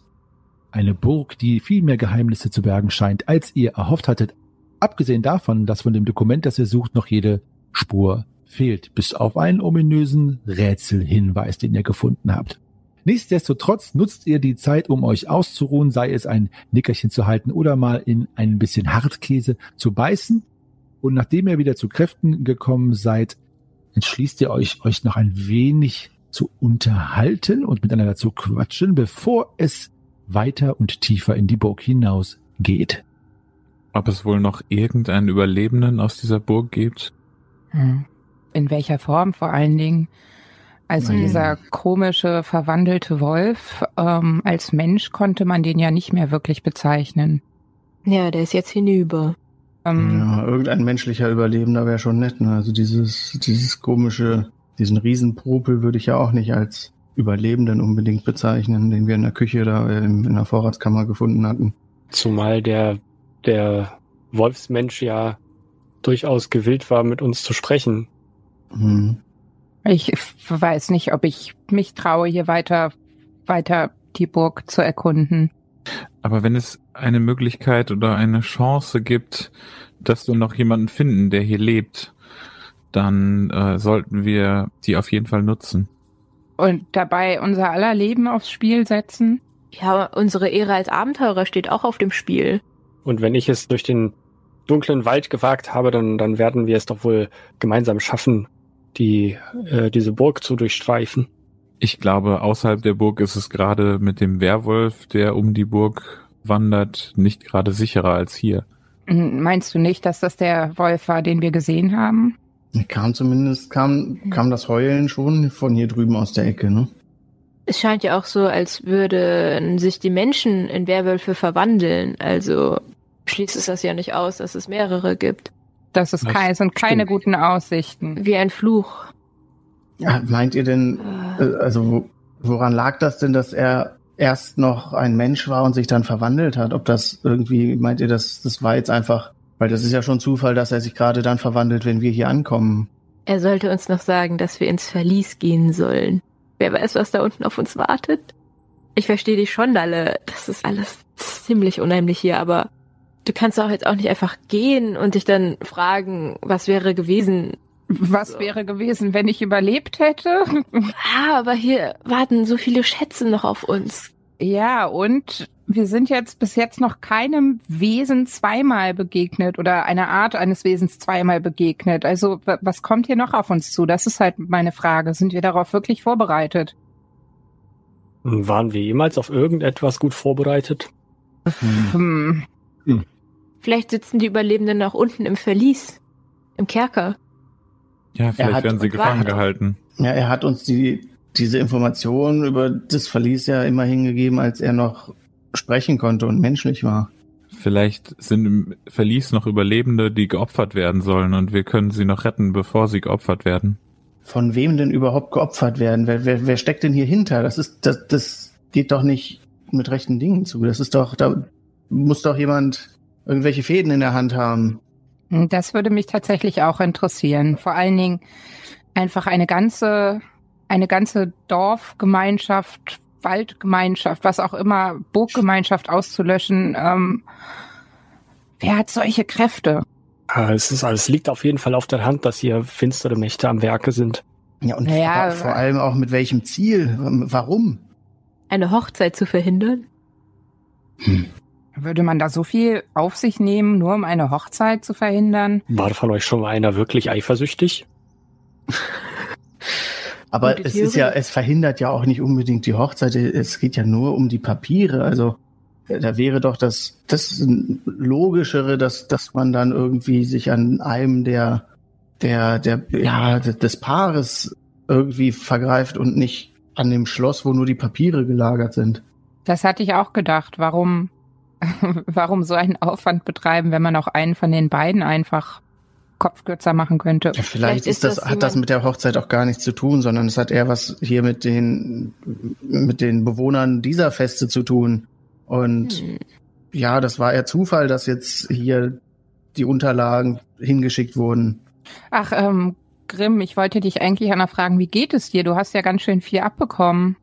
eine Burg, die viel mehr Geheimnisse zu bergen scheint, als ihr erhofft hattet. Abgesehen davon, dass von dem Dokument, das ihr sucht, noch jede Spur fehlt, bis auf einen ominösen Rätselhinweis, den ihr gefunden habt. Nichtsdestotrotz nutzt ihr die Zeit, um euch auszuruhen, sei es ein Nickerchen zu halten oder mal in ein bisschen Hartkäse zu beißen. Und nachdem ihr wieder zu Kräften gekommen seid, entschließt ihr euch, euch noch ein wenig zu unterhalten und miteinander zu quatschen, bevor es weiter und tiefer in die Burg hinaus geht. Ob es wohl noch irgendeinen Überlebenden aus dieser Burg gibt? Hm. In welcher Form vor allen Dingen? Also Hm. dieser komische, verwandelte Wolf, ähm, als Mensch konnte man den ja nicht mehr wirklich bezeichnen. Ja, der ist jetzt hinüber. Ähm, Ja, irgendein menschlicher Überlebender wäre schon nett. Ne? Also dieses, dieses komische, diesen Riesenpopel würde ich ja auch nicht als Überlebenden unbedingt bezeichnen, den wir in der Küche da äh, in der Vorratskammer gefunden hatten. Zumal der, der Wolfsmensch ja durchaus gewillt war, mit uns zu sprechen. Hm. Ich weiß nicht, ob ich mich traue, hier weiter, weiter die Burg zu erkunden. Aber wenn es eine Möglichkeit oder eine Chance gibt, dass wir noch jemanden finden, der hier lebt, dann äh, sollten wir die auf jeden Fall nutzen. Und dabei unser aller Leben aufs Spiel setzen. Ja, unsere Ehre als Abenteurer steht auch auf dem Spiel. Und wenn ich es durch den dunklen Wald gewagt habe, dann, dann werden wir es doch wohl gemeinsam schaffen, die, äh, diese Burg zu durchstreifen. Ich glaube, außerhalb der Burg ist es gerade mit dem Werwolf, der um die Burg wandert, nicht gerade sicherer als hier. Hm, Meinst du nicht, dass das der Wolf war, den wir gesehen haben? Kam zumindest, kam, kam das Heulen schon von hier drüben aus der Ecke, ne? Es scheint ja auch so, als würden sich die Menschen in Werwölfe verwandeln. Also schließt es das ja nicht aus, dass es mehrere gibt. Das ist Das kein, sind keine stimmt. guten Aussichten. Wie ein Fluch. Ja, meint ihr denn, Äh, äh, also wo- woran lag das denn, dass er erst noch ein Mensch war und sich dann verwandelt hat? Ob das irgendwie, meint ihr, das, das war jetzt einfach, weil das ist ja schon Zufall, dass er sich gerade dann verwandelt, wenn wir hier ankommen. Er sollte uns noch sagen, dass wir ins Verlies gehen sollen. Wer weiß, was da unten auf uns wartet. Ich verstehe dich schon, Dalle. Das ist alles ziemlich unheimlich hier, aber du kannst doch jetzt auch nicht einfach gehen und dich dann fragen, was wäre gewesen. Was So. wäre gewesen, wenn ich überlebt hätte? Ah, aber hier warten so viele Schätze noch auf uns. Ja, und wir sind jetzt bis jetzt noch keinem Wesen zweimal begegnet oder einer Art eines Wesens zweimal begegnet. Also wa- was kommt hier noch auf uns zu? Das ist halt meine Frage. Sind wir darauf wirklich vorbereitet? Waren wir jemals auf irgendetwas gut vorbereitet? Hm. Vielleicht sitzen die Überlebenden auch unten im Verlies. Im Kerker. Ja, vielleicht hat- werden sie gefangen Warte. gehalten. Ja, er hat uns die, diese Informationen über das Verlies ja immerhin gegeben, als er noch sprechen konnte und menschlich war. Vielleicht sind im Verlies noch Überlebende, die geopfert werden sollen und wir können sie noch retten, bevor sie geopfert werden. Von wem denn überhaupt geopfert werden? Wer, wer, wer steckt denn hier hinter? Das ist, das, das geht doch nicht mit rechten Dingen zu. Das ist doch, da muss doch jemand irgendwelche Fäden in der Hand haben. Das würde mich tatsächlich auch interessieren. Vor allen Dingen einfach eine ganze, eine ganze Dorfgemeinschaft, Waldgemeinschaft, was auch immer, Burggemeinschaft auszulöschen. Ähm, wer hat solche Kräfte? Ah, Es ist alles liegt auf jeden Fall auf der Hand, dass hier finstere Mächte am Werke sind. Ja, und Naja, vor, vor allem auch mit welchem Ziel? Warum? Eine Hochzeit zu verhindern? Würde man da so viel auf sich nehmen, nur um eine Hochzeit zu verhindern? War von euch schon mal einer wirklich eifersüchtig? (laughs) Aber es ist ja, es verhindert ja auch nicht unbedingt die Hochzeit. Es geht ja nur um die Papiere. Also äh, da wäre doch das, das logischere, dass, dass man dann irgendwie sich an einem der, der, der, ja, des Paares irgendwie vergreift und nicht an dem Schloss, wo nur die Papiere gelagert sind. Das hatte ich auch gedacht. Warum, (laughs) warum so einen Aufwand betreiben, wenn man auch einen von den beiden einfach kopfkürzer machen könnte? Vielleicht, Vielleicht ist das, das hat das mit der Hochzeit auch gar nichts zu tun, sondern es hat eher was hier mit den, mit den Bewohnern dieser Feste zu tun. Und Hm. ja, das war eher Zufall, dass jetzt hier die Unterlagen hingeschickt wurden. Ach, ähm, Grimm, ich wollte dich eigentlich einmal fragen, wie geht es dir? Du hast ja ganz schön viel abbekommen.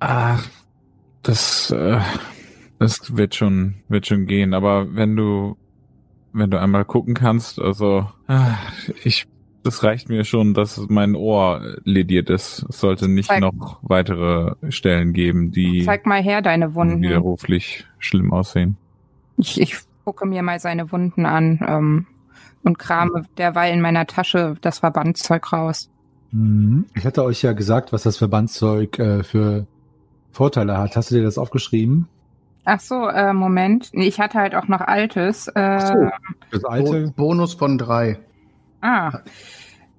Ah, das, äh, das wird schon, wird schon gehen. Aber wenn du, wenn du einmal gucken kannst, also, ah, ich, das reicht mir schon, dass mein Ohr lediert ist. Es sollte nicht Zeig- noch weitere Stellen geben, die Zeig mal her deine Wunden. widerruflich schlimm aussehen. Ich, ich gucke mir mal seine Wunden an ähm, und krame derweil in meiner Tasche das Verbandszeug raus. Mhm. Ich hatte euch ja gesagt, was das Verbandszeug äh, für Vorteile hat. Hast du dir das aufgeschrieben? Ach so, äh, Moment. Nee, Ich hatte halt auch noch altes. Äh, Ach so. Das Bo alte. Bonus von drei. Ah.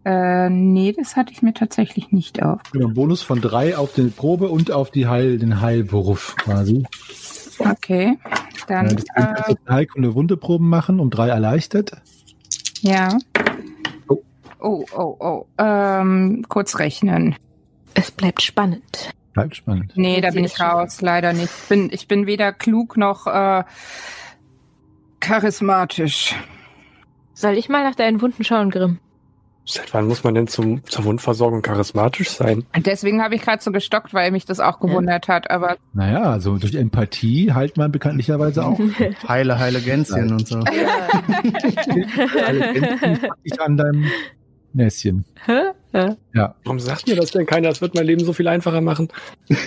Äh, nee, das hatte ich mir tatsächlich nicht auf. Genau, Bonus von drei auf die Probe und auf die Heil, den Heilwurf quasi. Okay. Dann, Ja, äh, Heilkunde Wundeproben machen, um drei erleichtert. ja. Oh. Oh, oh, oh. Ähm, kurz rechnen. Es bleibt spannend. Bleibt spannend. Nee, da bin ich raus, leider nicht. Ich bin, ich bin weder klug noch äh, charismatisch. Soll ich mal nach deinen Wunden schauen, Grimm? Seit wann muss man denn zum, zur Wundversorgung charismatisch sein? Deswegen habe ich gerade so gestockt, weil mich das auch gewundert hat. Aber Naja, also durch Empathie heilt man bekanntlicherweise auch. (laughs) Heile, heile Gänschen und so. Grenzen (laughs) praktisch an deinem Näschen. Hä? Ja. Warum sagt mir das denn keiner? Das wird mein Leben so viel einfacher machen. (laughs)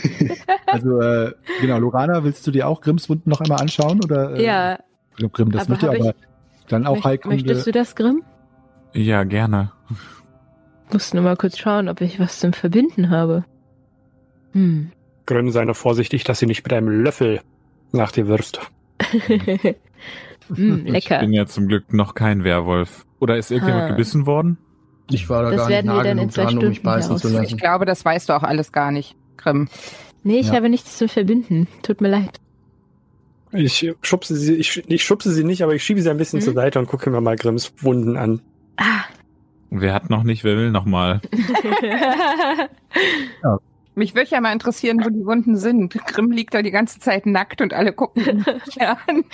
Also, äh, genau, Lorana, willst du dir auch Grimms Wunden noch einmal anschauen? Oder, äh, ja. Ich glaube, Grimm das Aber möchte, hab ich- aber dann auch Heilkunde. Möchtest du das, Grimm? Ja, gerne. Muss nur mal kurz schauen, ob ich was zum Verbinden habe. Hm. Grimm, sei nur vorsichtig, dass sie nicht mit einem Löffel nach dir wirfst. (laughs) hm, Ich lecker. bin ja zum Glück noch kein Werwolf. Oder ist irgendjemand Ah. gebissen worden? Ich war da Das gar nicht werden wir nah dann in genug zwei dran, um mich Stunden beißen zu heraus- ich lassen. glaube, das weißt du auch alles gar nicht, Grimm. Nee, ich Ja. habe nichts zum Verbinden. Tut mir leid. Ich schubse sie, ich, ich schubse sie nicht, aber ich schiebe sie ein bisschen Hm? zur Seite und gucke mir mal Grimms Wunden an. Ah. Wer hat noch nicht, wer will noch mal? (laughs) Mich würde ja mal interessieren, wo die Wunden sind. Grimm liegt da die ganze Zeit nackt und alle gucken (laughs) ihn ja an.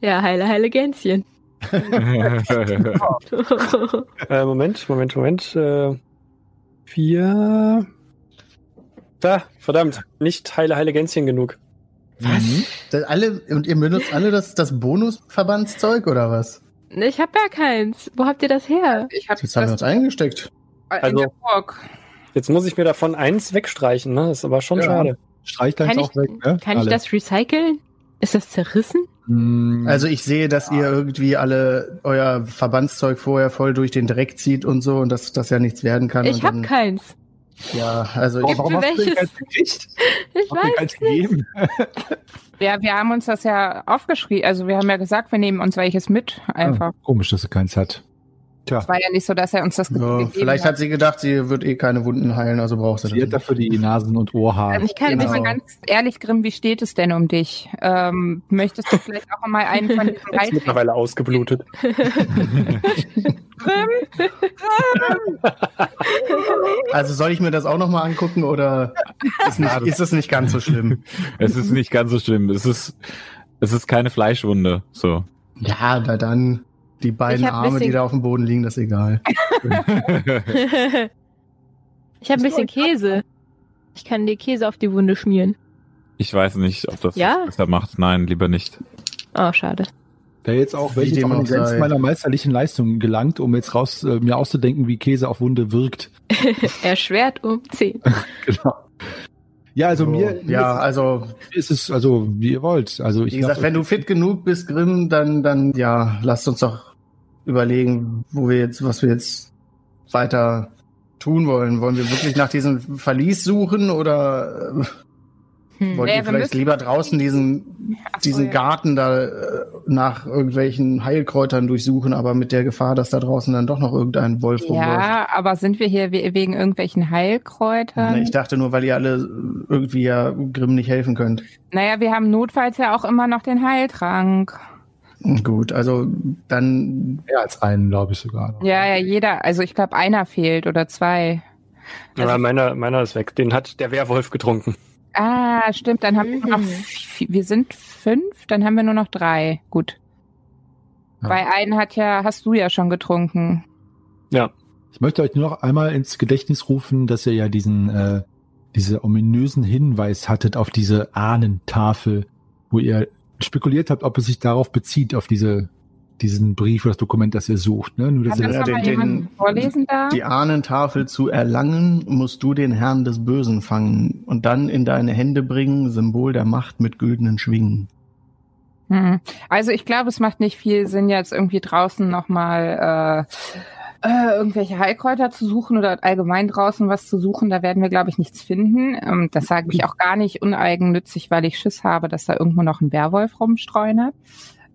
ja, heile, heile Gänschen. (laughs) Äh, Moment, Moment, Moment. Äh, vier. Da, verdammt, nicht heile, heile Gänschen genug. Was? Das alle, und ihr benutzt alle das, das Bonusverbandszeug oder was? Ich hab ja keins. Wo habt ihr das her? Ich habe Jetzt haben wir uns eingesteckt. in Also- der Burg. Jetzt muss ich mir davon eins wegstreichen, ne? Das ist aber schon Ja. schade. Streich deins Kann auch weg, ne? Kann ich Alle. das recyceln? Ist das zerrissen? Mm, Also ich sehe, dass ihr irgendwie alle euer Verbandszeug vorher voll durch den Dreck zieht und so und dass das ja nichts werden kann. Ich und hab dann, keins. Ja, also warum ich, warum hast du keins gekriegt? (laughs) Ich Hab dir weiß. keins gegeben? (laughs) Ja, wir haben uns das ja aufgeschrieben. Also wir haben ja gesagt, wir nehmen uns welches mit. Einfach. Ah, komisch, dass er keins hat. Tja, Es war ja nicht so, dass er uns das ja, vielleicht hat. hat sie gedacht, sie wird eh keine Wunden heilen, also braucht sie sie hat das. nicht. dafür die Nasen- und Ohrhaare. Also ich kann Genau. dich mal ganz ehrlich, Grimm, wie steht es denn um dich? Ähm, möchtest du vielleicht auch mal einen von diesen Ist Heiltränken? mittlerweile ausgeblutet. Also soll ich mir das auch nochmal angucken oder ist, nicht, ist es nicht ganz so schlimm? (laughs) Es ist nicht ganz so schlimm. Es ist, es ist keine Fleischwunde. So. Ja, na dann die beiden Ich Arme, die da auf dem Boden liegen, das ist egal. (laughs) ich habe ein bisschen Käse. Ich kann dir Käse auf die Wunde schmieren. Ich weiß nicht, ob das Ja? besser macht. Nein, lieber nicht. Oh, schade. Der jetzt auch, Wie welches dem auch an die Grenzen meiner meisterlichen Leistung gelangt, um jetzt raus äh, mir auszudenken, wie Käse auf Wunde wirkt. (laughs) Erschwert um 10. (laughs) Genau. Ja, also So, mir, ja, also ist es also wie ihr wollt. Also ich wie gesagt, wenn du fit genug bist, Grimm, dann dann ja, lasst uns doch überlegen, wo wir jetzt, was wir jetzt weiter tun wollen. Wollen wir wirklich nach diesem Verlies suchen oder äh, Hm. wollt Ja, ihr vielleicht lieber draußen diesen Ach diesen ja. Garten da äh, nach irgendwelchen Heilkräutern durchsuchen, aber mit der Gefahr, dass da draußen dann doch noch irgendein Wolf rumläuft. Ja, aber sind wir hier we- wegen irgendwelchen Heilkräutern? Ne, Ich dachte nur, weil ihr alle irgendwie ja Grimm nicht helfen könnt. naja, wir haben notfalls ja auch immer noch den Heiltrank. Gut, also dann mehr als einen, glaube ich sogar. Ja, ja, jeder. Also ich glaube, einer fehlt oder zwei. Also- ja, meiner, meiner ist weg. Den hat der Werwolf getrunken. Ah, stimmt. Dann haben wir nur noch. Mhm. Wir sind fünf, dann haben wir nur noch drei. Gut. Ja. Bei einen hat ja, hast du ja schon getrunken. Ich möchte euch nur noch einmal ins Gedächtnis rufen, dass ihr ja diesen, äh, diese ominösen Hinweis hattet auf diese Ahnentafel, wo ihr spekuliert habt, ob es sich darauf bezieht, auf diese, diesen Brief oder das Dokument, das ihr sucht. Ne? Nur, dass Kann ihr das den- den- vorlesen da? die Ahnentafel zu erlangen, musst du den Herrn des Bösen fangen und dann in deine Hände bringen, Symbol der Macht mit güldenen Schwingen. Hm. Also ich glaube, es macht nicht viel Sinn, jetzt irgendwie draußen nochmal äh, äh, irgendwelche Heilkräuter zu suchen oder allgemein draußen was zu suchen. Da werden wir, glaube ich, nichts finden. Ähm, das sage ich auch gar nicht uneigennützig, weil ich Schiss habe, dass da irgendwo noch ein Werwolf rumstreunert.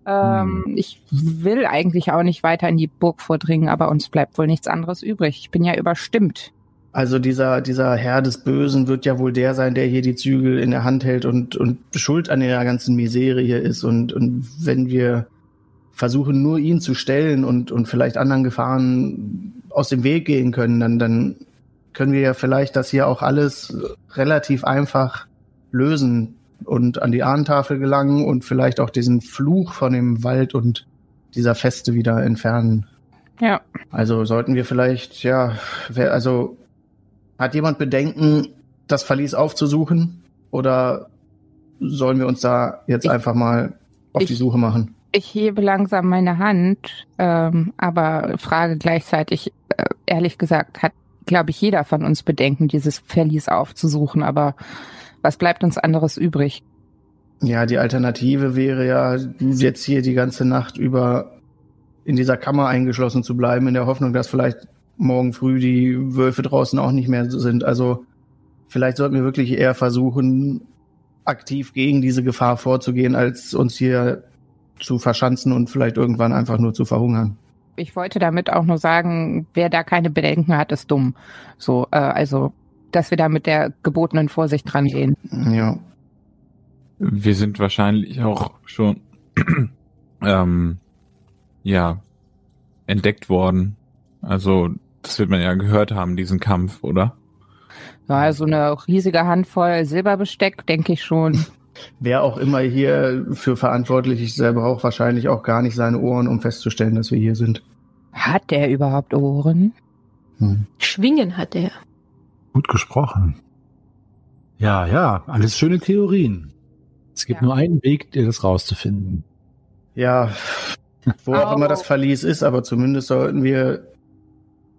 Ähm, Ich will eigentlich auch nicht weiter in die Burg vordringen, aber uns bleibt wohl nichts anderes übrig. Ich bin ja überstimmt. Also dieser, dieser Herr des Bösen wird ja wohl der sein, der hier die Zügel in der Hand hält und, und schuld an der ganzen Misere hier ist. Und, und wenn wir versuchen, nur ihn zu stellen und, und vielleicht anderen Gefahren aus dem Weg gehen können, dann, dann können wir ja vielleicht das hier auch alles relativ einfach lösen und an die Ahnentafel gelangen und vielleicht auch diesen Fluch von dem Wald und dieser Feste wieder entfernen. Ja. Also sollten wir vielleicht, ja, wer, also hat jemand Bedenken, das Verlies aufzusuchen? Oder sollen wir uns da jetzt Ich- einfach mal auf die ich- Suche machen? Ich hebe langsam meine Hand, ähm, aber frage gleichzeitig, äh, ehrlich gesagt, hat, glaube ich, jeder von uns Bedenken, dieses Verlies aufzusuchen, aber was bleibt uns anderes übrig? Ja, die Alternative wäre ja, jetzt hier die ganze Nacht über in dieser Kammer eingeschlossen zu bleiben, in der Hoffnung, dass vielleicht morgen früh die Wölfe draußen auch nicht mehr sind. Also vielleicht sollten wir wirklich eher versuchen, aktiv gegen diese Gefahr vorzugehen, als uns hier zu verschanzen und vielleicht irgendwann einfach nur zu verhungern. Ich wollte damit auch nur sagen, wer da keine Bedenken hat, ist dumm. So, äh, also, dass wir da mit der gebotenen Vorsicht dran gehen. Ja. Wir sind wahrscheinlich auch schon, (clears throat) ähm, ja, entdeckt worden. Also, das wird man ja gehört haben, diesen Kampf, oder? Ja, so eine riesige Handvoll Silberbesteck, denke ich schon. (laughs) Wer auch immer hier für verantwortlich ist, der braucht wahrscheinlich auch gar nicht seine Ohren, um festzustellen, dass wir hier sind. Hat der überhaupt Ohren? Hm. Schwingen hat er. Gut gesprochen. Ja, ja, alles schöne Theorien. Es gibt Ja. nur einen Weg, dir das rauszufinden. Ja, wo auch Au. immer das Verlies ist, aber zumindest sollten wir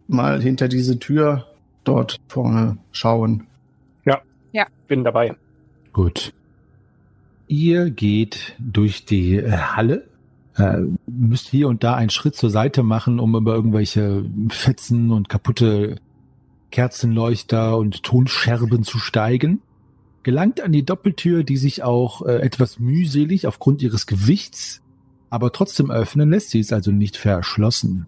mal hinter diese Tür dort vorne schauen. Bin dabei. Gut. Ihr geht durch die äh, Halle, äh, müsst hier und da einen Schritt zur Seite machen, um über irgendwelche Fetzen und kaputte Kerzenleuchter und Tonscherben zu steigen. Gelangt an die Doppeltür, die sich auch äh, etwas mühselig aufgrund ihres Gewichts, aber trotzdem öffnen lässt. Sie ist also nicht verschlossen.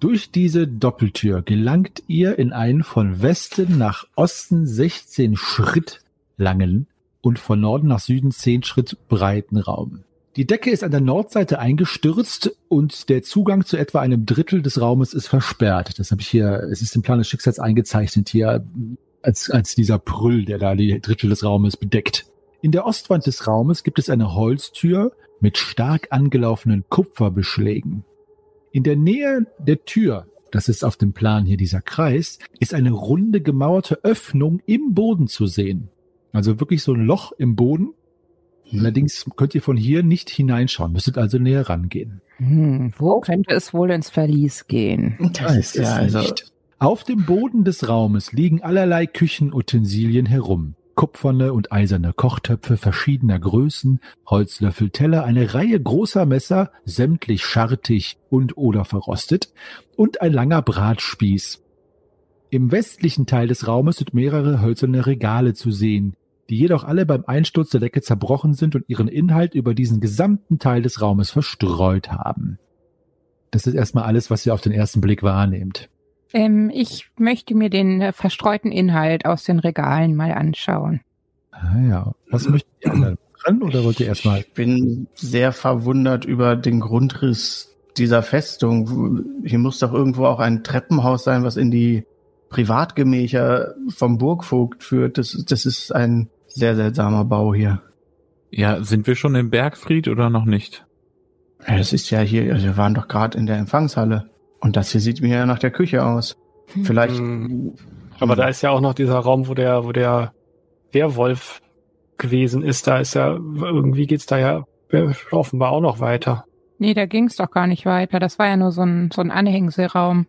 Durch diese Doppeltür gelangt ihr in einen von Westen nach Osten 16 Schritt langen und von Norden nach Süden 10 Schritt breiten Raum. Die Decke ist an der Nordseite eingestürzt und der Zugang zu etwa einem Drittel des Raumes ist versperrt. Das habe ich hier, es ist im Plan des Schicksals eingezeichnet hier als, als dieser Prüll, der da die Drittel des Raumes bedeckt. In der Ostwand des Raumes gibt es eine Holztür mit stark angelaufenen Kupferbeschlägen. In der Nähe der Tür, das ist auf dem Plan hier dieser Kreis, ist eine runde gemauerte Öffnung im Boden zu sehen. Also wirklich so ein Loch im Boden. Allerdings könnt ihr von hier nicht hineinschauen, müsstet also näher rangehen. Hm, wo könnte es wohl ins Verlies gehen? Das ist ja also Auf dem Boden des Raumes liegen allerlei Küchenutensilien herum. Kupferne und eiserne Kochtöpfe verschiedener Größen, Holzlöffel, Teller, eine Reihe großer Messer, sämtlich schartig und oder verrostet, und ein langer Bratspieß. Im westlichen Teil des Raumes sind mehrere hölzerne Regale zu sehen, die jedoch alle beim Einsturz der Decke zerbrochen sind und ihren Inhalt über diesen gesamten Teil des Raumes verstreut haben. Das ist erstmal alles, was ihr auf den ersten Blick wahrnehmt. Ähm, ich möchte mir den äh, verstreuten Inhalt aus den Regalen mal anschauen. Ah ja. Was möchtet ihr anderen dran oder wollt ihr erstmal? Ich bin sehr verwundert über den Grundriss dieser Festung. Hier muss doch irgendwo auch ein Treppenhaus sein, was in die Privatgemächer vom Burgvogt führt. Das, das ist ein sehr seltsamer Bau hier. Ja, sind wir schon im Bergfried oder noch nicht? Ja, das ist ja hier, also wir waren doch gerade in der Empfangshalle. Und das hier sieht mir ja nach der Küche aus. Vielleicht. Hm. Aber da ist ja auch noch dieser Raum, wo der, wo der Werwolf gewesen ist. Da ist ja, irgendwie geht's da ja offenbar auch noch weiter. Nee, da ging's doch gar nicht weiter. Das war ja nur so ein, so ein Anhängselraum.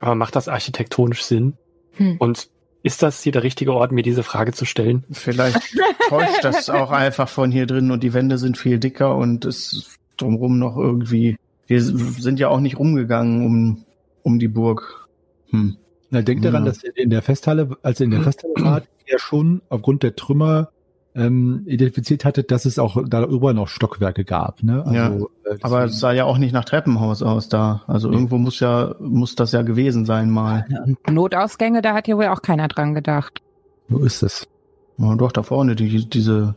Aber macht das architektonisch Sinn? Hm. Und ist das hier der richtige Ort, mir diese Frage zu stellen? Vielleicht täuscht das (laughs) auch einfach von hier drin und die Wände sind viel dicker und es ist drumherum noch irgendwie. Wir sind ja auch nicht rumgegangen um, um die Burg. Hm. Na, denkt daran, Ja. dass ihr in der Festhalle, als ihr in der Festhalle wart, ja schon aufgrund der Trümmer ähm, identifiziert hattet, dass es auch darüber noch Stockwerke gab. Ne? Also, äh, Aber es sah ja auch nicht nach Treppenhaus aus da. Also Nee. irgendwo muss ja, muss das ja gewesen sein mal. Notausgänge, da hat ja wohl auch keiner dran gedacht. so ist es. Oh, doch, da vorne, die, diese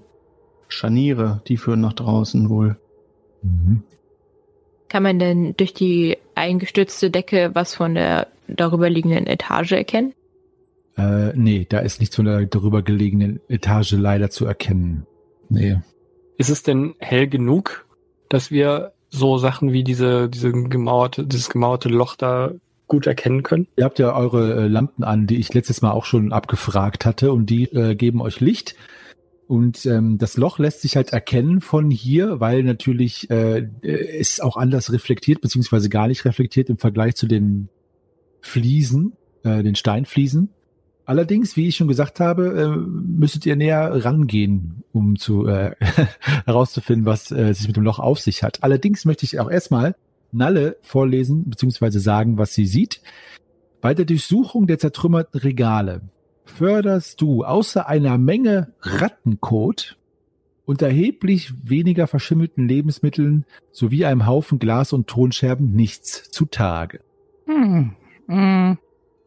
Scharniere, die führen nach draußen wohl. Mhm. Kann man denn durch die eingestürzte Decke was von der darüber liegenden Etage erkennen? Äh, nee, da ist nichts von der darüber gelegenen Etage leider zu erkennen. Nee. Ist es denn hell genug, dass wir so Sachen wie diese, diese gemauerte, dieses gemauerte Loch da gut erkennen können? Ihr habt ja eure äh, Lampen an, die ich letztes Mal auch schon abgefragt hatte und die äh, geben euch Licht. Und ähm, das Loch lässt sich halt erkennen von hier, weil natürlich äh, es auch anders reflektiert, beziehungsweise gar nicht reflektiert im Vergleich zu den Fliesen, äh, den Steinfliesen. Allerdings, wie ich schon gesagt habe, äh, müsstet ihr näher rangehen, um zu äh, (laughs) herauszufinden, was äh, sich mit dem Loch auf sich hat. Allerdings möchte ich auch erstmal Nalle vorlesen, beziehungsweise sagen, was sie sieht. Bei der Durchsuchung der zertrümmerten Regale förderst du außer einer Menge Rattenkot und erheblich weniger verschimmelten Lebensmitteln sowie einem Haufen Glas und Tonscherben nichts zutage. Hm. Hm.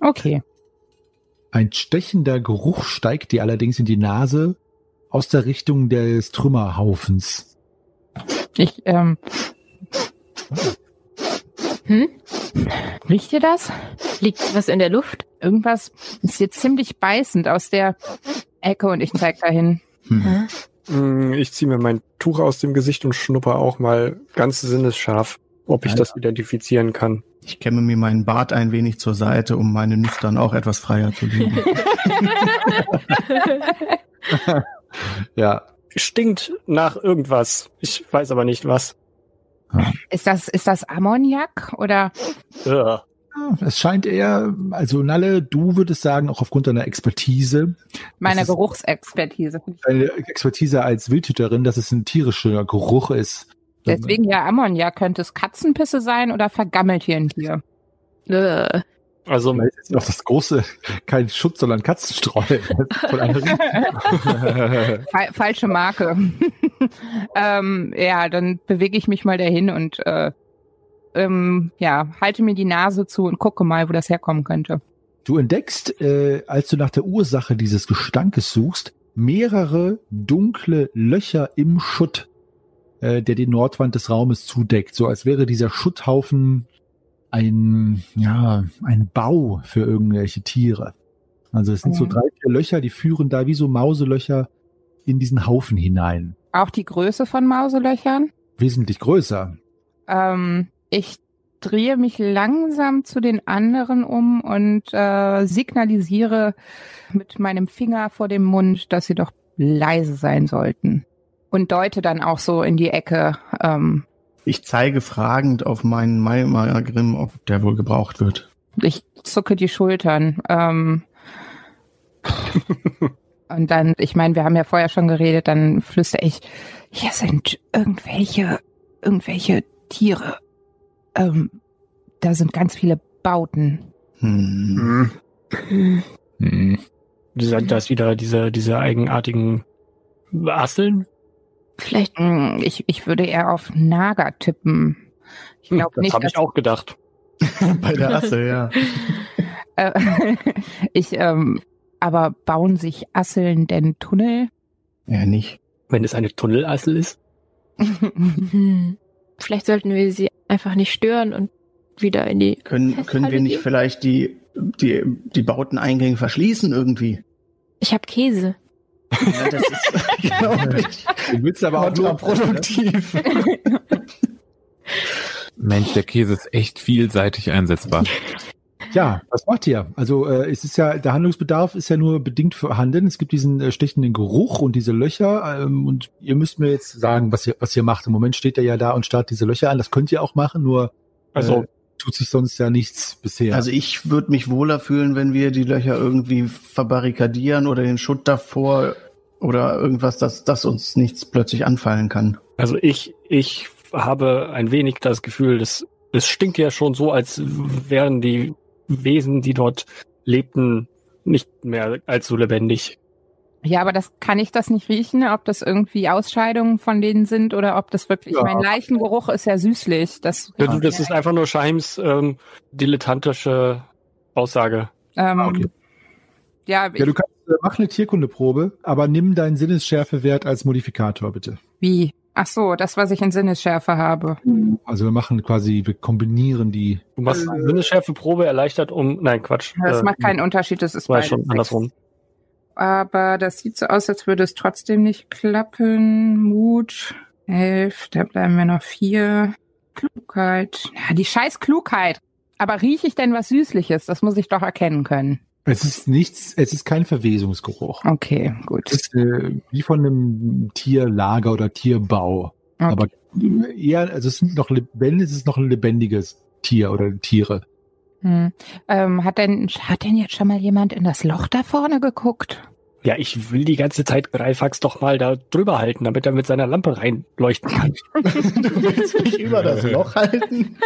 Okay. Ein stechender Geruch steigt dir allerdings in die Nase aus der Richtung des Trümmerhaufens. Ich, ähm, Hm? riecht ihr das? Liegt was in der Luft? Irgendwas ist hier ziemlich beißend aus der Ecke und ich zeig dahin. Hm. Hm, Ich ziehe mir mein Tuch aus dem Gesicht und schnupper auch mal ganz sinnesscharf, ob ich Ja, das identifizieren kann. Ich kämme mir meinen Bart ein wenig zur Seite, um meine Nüstern auch etwas freier zu legen. (laughs) Ja. stinkt nach irgendwas. Ich weiß aber nicht was. Ist das, ist das Ammoniak oder? Ja. Ja, Es scheint eher, also Nalle, du würdest sagen, auch aufgrund deiner Expertise, Meine Das ist- Geruchsexpertise. deine Expertise als Wildhüterin, dass es ein tierischer Geruch ist. Deswegen ja Ammoniak. Könnte es Katzenpisse sein oder vergammelt hier ein Tier? Äh, Also Weil jetzt noch das große, kein Schutz, sondern Katzenstreu. (laughs) (laughs) Falsche Marke. (laughs) ähm, ja, dann bewege ich mich mal dahin und äh, ähm, ja, halte mir die Nase zu und gucke mal, wo das herkommen könnte. Du entdeckst, äh, als du nach der Ursache dieses Gestankes suchst, mehrere dunkle Löcher im Schutt, äh, der die Nordwand des Raumes zudeckt, so als wäre dieser Schutthaufen ein, ja, ein Bau für irgendwelche Tiere. Also es sind so Mhm. drei, vier Löcher, die führen da wie so Mauselöcher in diesen Haufen hinein. Auch die Größe von Mauselöchern. Wesentlich größer. Ähm, ich drehe mich langsam zu den anderen um und äh, signalisiere mit meinem Finger vor dem Mund, dass sie doch leise sein sollten. Und deute dann auch so in die Ecke. Ähm, Ich zeige fragend auf meinen Maimagrim, ob der wohl gebraucht wird. ich zucke die Schultern. Ähm, und dann, ich meine, wir haben ja vorher schon geredet, dann flüstere ich, hier sind irgendwelche, irgendwelche Tiere. Ähm, da sind ganz viele Bauten. Hm. hm, Hm. sind das wieder diese, diese eigenartigen Asseln? Vielleicht, Hm, Ich, ich würde eher auf Naga tippen. Ich glaube das nicht, habe ich auch gedacht. (laughs) Bei der Asse, ja. (laughs) äh, (laughs) ich, ähm, aber bauen sich Asseln denn Tunnel? Ja, nicht. Wenn es eine Tunnelassel ist. hm, vielleicht sollten wir sie einfach nicht stören und wieder in die. Können, können wir nicht gehen? vielleicht die, die, die Bauteneingänge verschließen irgendwie? Ich habe Käse. Ja, das ist, (laughs) ich, Du willst aber auch nur kontraproduktiv. (laughs) Mensch, der Käse ist echt vielseitig einsetzbar. Ja, was macht ihr? Also äh, es ist ja, der Handlungsbedarf ist ja nur bedingt vorhanden. Es gibt diesen äh, stechenden Geruch und diese Löcher ähm, und ihr müsst mir jetzt sagen, was ihr, was ihr macht. Im Moment steht er ja da und starrt diese Löcher an. Das könnt ihr auch machen, nur Also äh, tut sich sonst ja nichts bisher. Also ich würde mich wohler fühlen, wenn wir die Löcher irgendwie verbarrikadieren oder den Schutt davor oder irgendwas, dass, dass uns nichts plötzlich anfallen kann. Also ich, ich habe ein wenig das Gefühl, dass es stinkt ja schon so, als wären die Wesen, die dort lebten, nicht mehr allzu lebendig. Ja, aber das kann ich das nicht riechen, ob das irgendwie Ausscheidungen von denen sind oder ob das wirklich Ja. mein Leichengeruch ist ja süßlich. Das, Ja, du, das ist einfach nur Scheims ähm, dilettantische Aussage. ähm, Ah, okay. ja, ja, du kannst äh, mach eine Tierkundeprobe, aber nimm deinen Sinnesschärfewert als Modifikator bitte. wie? Ach so, das, was ich in Sinnesschärfe habe. Also wir machen quasi, wir kombinieren die. Du machst eine Sinnesschärfe Probe erleichtert um. Nein, Quatsch. Das Äh, macht keinen Unterschied, das ist schon sechs. andersrum. Aber das sieht so aus, als würde es trotzdem nicht klappen. Mut, elf, da bleiben wir noch vier. Klugheit. Ja, die scheiß Klugheit. Aber rieche ich denn was Süßliches? Das muss ich doch erkennen können. Es ist nichts, es ist kein Verwesungsgeruch. Okay, gut. Es ist äh, wie von einem Tierlager oder Tierbau. Okay. Aber eher, also es sind noch lebendig, es ist noch ein lebendiges Tier oder Tiere. Hm. Ähm, hat denn, hat denn jetzt schon mal jemand in das Loch da vorne geguckt? Ja, ich will die ganze Zeit Greifax doch mal da drüber halten, damit er mit seiner Lampe reinleuchten kann. (laughs) Du willst mich über das Loch halten?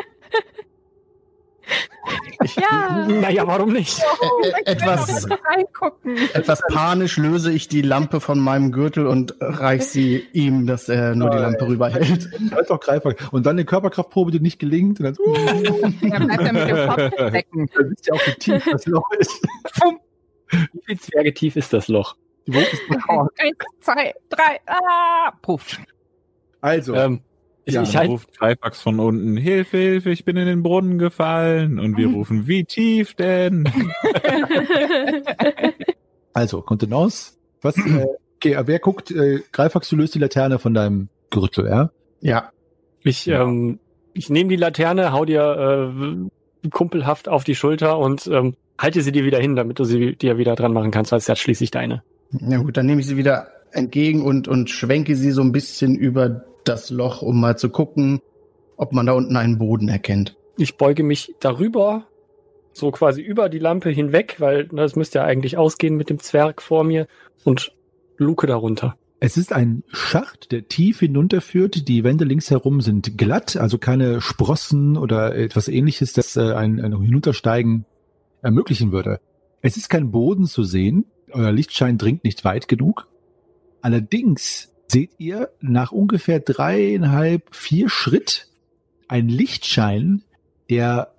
Ja. naja, warum nicht? Ä- ä- etwas, reingucken. etwas panisch löse ich die Lampe von meinem Gürtel und reich sie ihm, dass er nur die Lampe rüberhält. Halt doch. Und dann eine Körperkraftprobe, die nicht gelingt. Und dann, Dann bleibt er mit dem Kopf (laughs) stecken. dann wisst ihr auch, wie tief das Loch ist. Wie viel Zwerge tief ist das Loch? Die Wurf ist. (laughs) Eins, zwei, drei, ah, puff. Also, Ähm, ich, Ja, ich halt, ruft Greifax von unten, Hilfe, Hilfe, ich bin in den Brunnen gefallen. Und wir rufen, wie tief denn? (laughs) also, Kontenance. Was, äh, okay, aber wer guckt, äh, Greifax, du löst die Laterne von deinem Gürtel, ja? Ja, ich, ähm, ich nehme die Laterne, hau dir äh, kumpelhaft auf die Schulter und ähm, halte sie dir wieder hin, damit du sie dir wieder dran machen kannst, weil es ist ja schließlich deine. na gut, dann nehme ich sie wieder entgegen und, und schwenke sie so ein bisschen über das Loch, um mal zu gucken, ob man da unten einen Boden erkennt. Ich beuge mich darüber, so quasi über die Lampe hinweg, weil das müsste ja eigentlich ausgehen mit dem Zwerg vor mir und luke darunter. Es ist ein Schacht, der tief hinunterführt. Die Wände links herum sind glatt, also keine Sprossen oder etwas ähnliches, das äh, ein, ein Hinuntersteigen ermöglichen würde. Es ist kein Boden zu sehen. Euer Lichtschein dringt nicht weit genug. Allerdings seht ihr nach ungefähr dreieinhalb, vier Schritt ein Lichtschein, der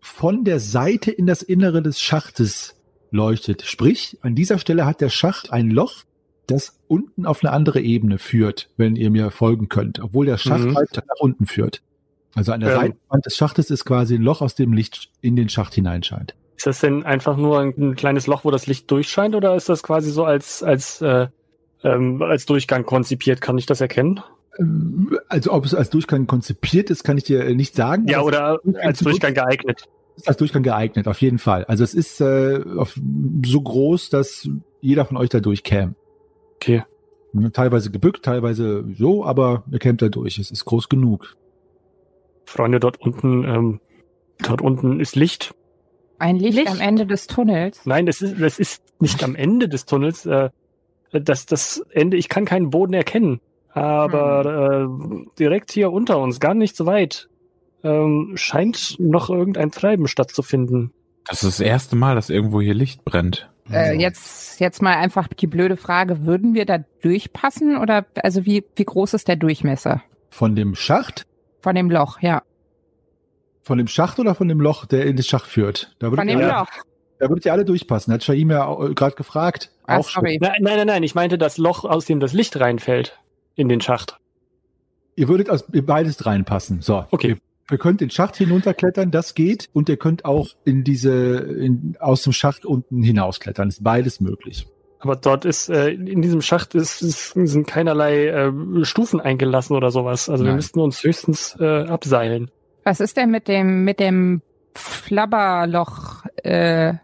von der Seite in das Innere des Schachtes leuchtet. Sprich, an dieser Stelle hat der Schacht ein Loch, das unten auf eine andere Ebene führt, wenn ihr mir folgen könnt, obwohl der Schacht Mhm. halt nach unten führt. Also an der Ähm. Seitenwand des Schachtes ist quasi ein Loch, aus dem Licht in den Schacht hineinscheint. Ist das denn einfach nur ein, ein kleines Loch, wo das Licht durchscheint, oder ist das quasi so als, als, äh, ähm, als Durchgang konzipiert? Kann ich das erkennen? Ähm, Also ob es als Durchgang konzipiert ist, kann ich dir äh, nicht sagen. Ja, oder als Durchgang geeignet. es ist als Durchgang geeignet, auf jeden Fall. Also es ist äh, auf, so groß, dass jeder von euch da durchkäme. Okay. Ne, Teilweise gebückt, teilweise so, aber ihr kämt da durch. Es ist groß genug. Freunde, dort unten, ähm, dort unten ist Licht. Ein Licht, Licht? am Ende des Tunnels. Nein, das ist, das ist nicht am Ende des Tunnels. Äh, das, das Ende, ich kann keinen Boden erkennen. Aber äh, direkt hier unter uns, gar nicht so weit, ähm, scheint noch irgendein Treiben stattzufinden. Das ist das erste Mal, dass irgendwo hier Licht brennt. Äh, jetzt, jetzt mal einfach die blöde Frage, würden wir da durchpassen oder also wie, wie groß ist der Durchmesser Von dem Schacht, von dem Loch, ja. von dem Schacht oder von dem Loch, der in den Schacht führt? Da würdet, Von ihr, dem alle- Loch. da würdet ihr alle durchpassen. Hat Shaim ja gerade gefragt. Ah, Auch sorry. Nein, nein, nein, nein, ich meinte das Loch, aus dem das Licht reinfällt in den Schacht. Ihr würdet aus beides reinpassen. So. Okay. Ihr, ihr könnt den Schacht hinunterklettern, das geht. Und ihr könnt auch in diese, in, aus dem Schacht unten hinausklettern. Ist beides möglich. Aber dort ist, äh, in diesem Schacht ist, ist, sind keinerlei äh, Stufen eingelassen oder sowas. Also wir Nein. müssten uns höchstens äh, abseilen. Was ist denn mit dem, mit dem Flabberloch, äh,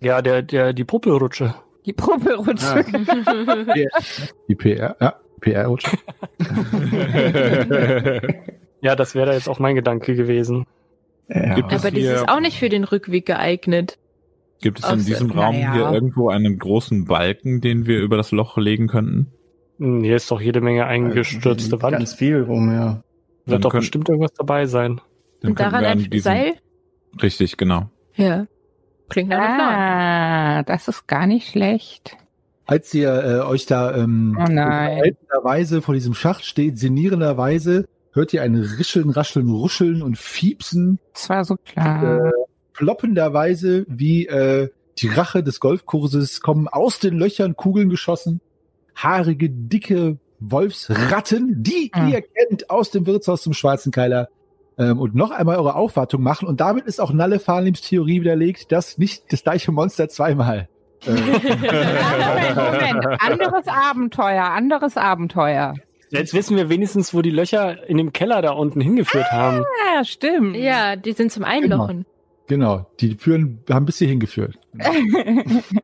Ja, der, der, die Puppelrutsche. Die Puppelrutsche? (laughs) Die PR, ja, PR-Rutsche. (laughs) Ja, das wäre da jetzt auch mein Gedanke gewesen. Ja. Gibt es Aber das hier- ist auch nicht für den Rückweg geeignet. Gibt es in diesem Raum naja. hier irgendwo einen großen Balken, den wir über das Loch legen könnten? Hier ist doch jede Menge eingestürzte Wand. Ganz viel rum, ja. Wird doch bestimmt irgendwas dabei sein. Und daran ein Seil? Richtig, genau. Ja. Klingt nach einem Plan. Ah, das ist gar nicht schlecht. Als ihr äh, euch da ähm, Oh nein. unterhaltenderweise vor diesem Schacht steht, sinnierenderweise, hört ihr ein Rischeln, Rascheln, Ruscheln und Fiepsen, Das war so klar. äh, ploppenderweise wie äh, die Rache des Golfkurses kommen aus den Löchern Kugeln geschossen, haarige, dicke Wolfsratten, die Ah. ihr kennt aus dem Wirtshaus zum Schwarzen Keiler. Ähm, und noch einmal eure Aufwartung machen. Und damit ist auch Nalle Farlims Theorie widerlegt, dass nicht das gleiche Monster zweimal. Äh, (laughs) Moment, Moment. Anderes Abenteuer, anderes Abenteuer. Jetzt wissen wir wenigstens, wo die Löcher in dem Keller da unten hingeführt haben. Ja, stimmt. Ja, die sind zum Einlochen. genau, die führen, haben bis hier hingeführt. Also, (laughs)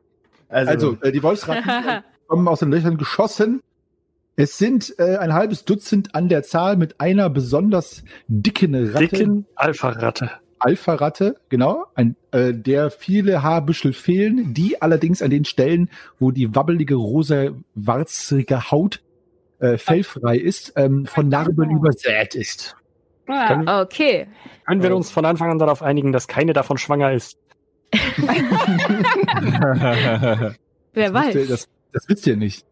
Also, äh, die Wolfsratten (laughs) kommen aus den Löchern geschossen. Es sind äh, ein halbes Dutzend an der Zahl mit einer besonders dicken Ratte, Dicken Alpha-Ratte. Alpha-Ratte, genau, ein, äh, der viele Haarbüschel fehlen, die allerdings an den Stellen, wo die wabbelige rosa warzige Haut äh, fellfrei ist, ähm, von Narben übersät ist. Können, Okay. können wir uns von Anfang an darauf einigen, dass keine davon schwanger ist? (laughs) Wer Das wisst ihr- weiß. Das, das wisst ihr nicht.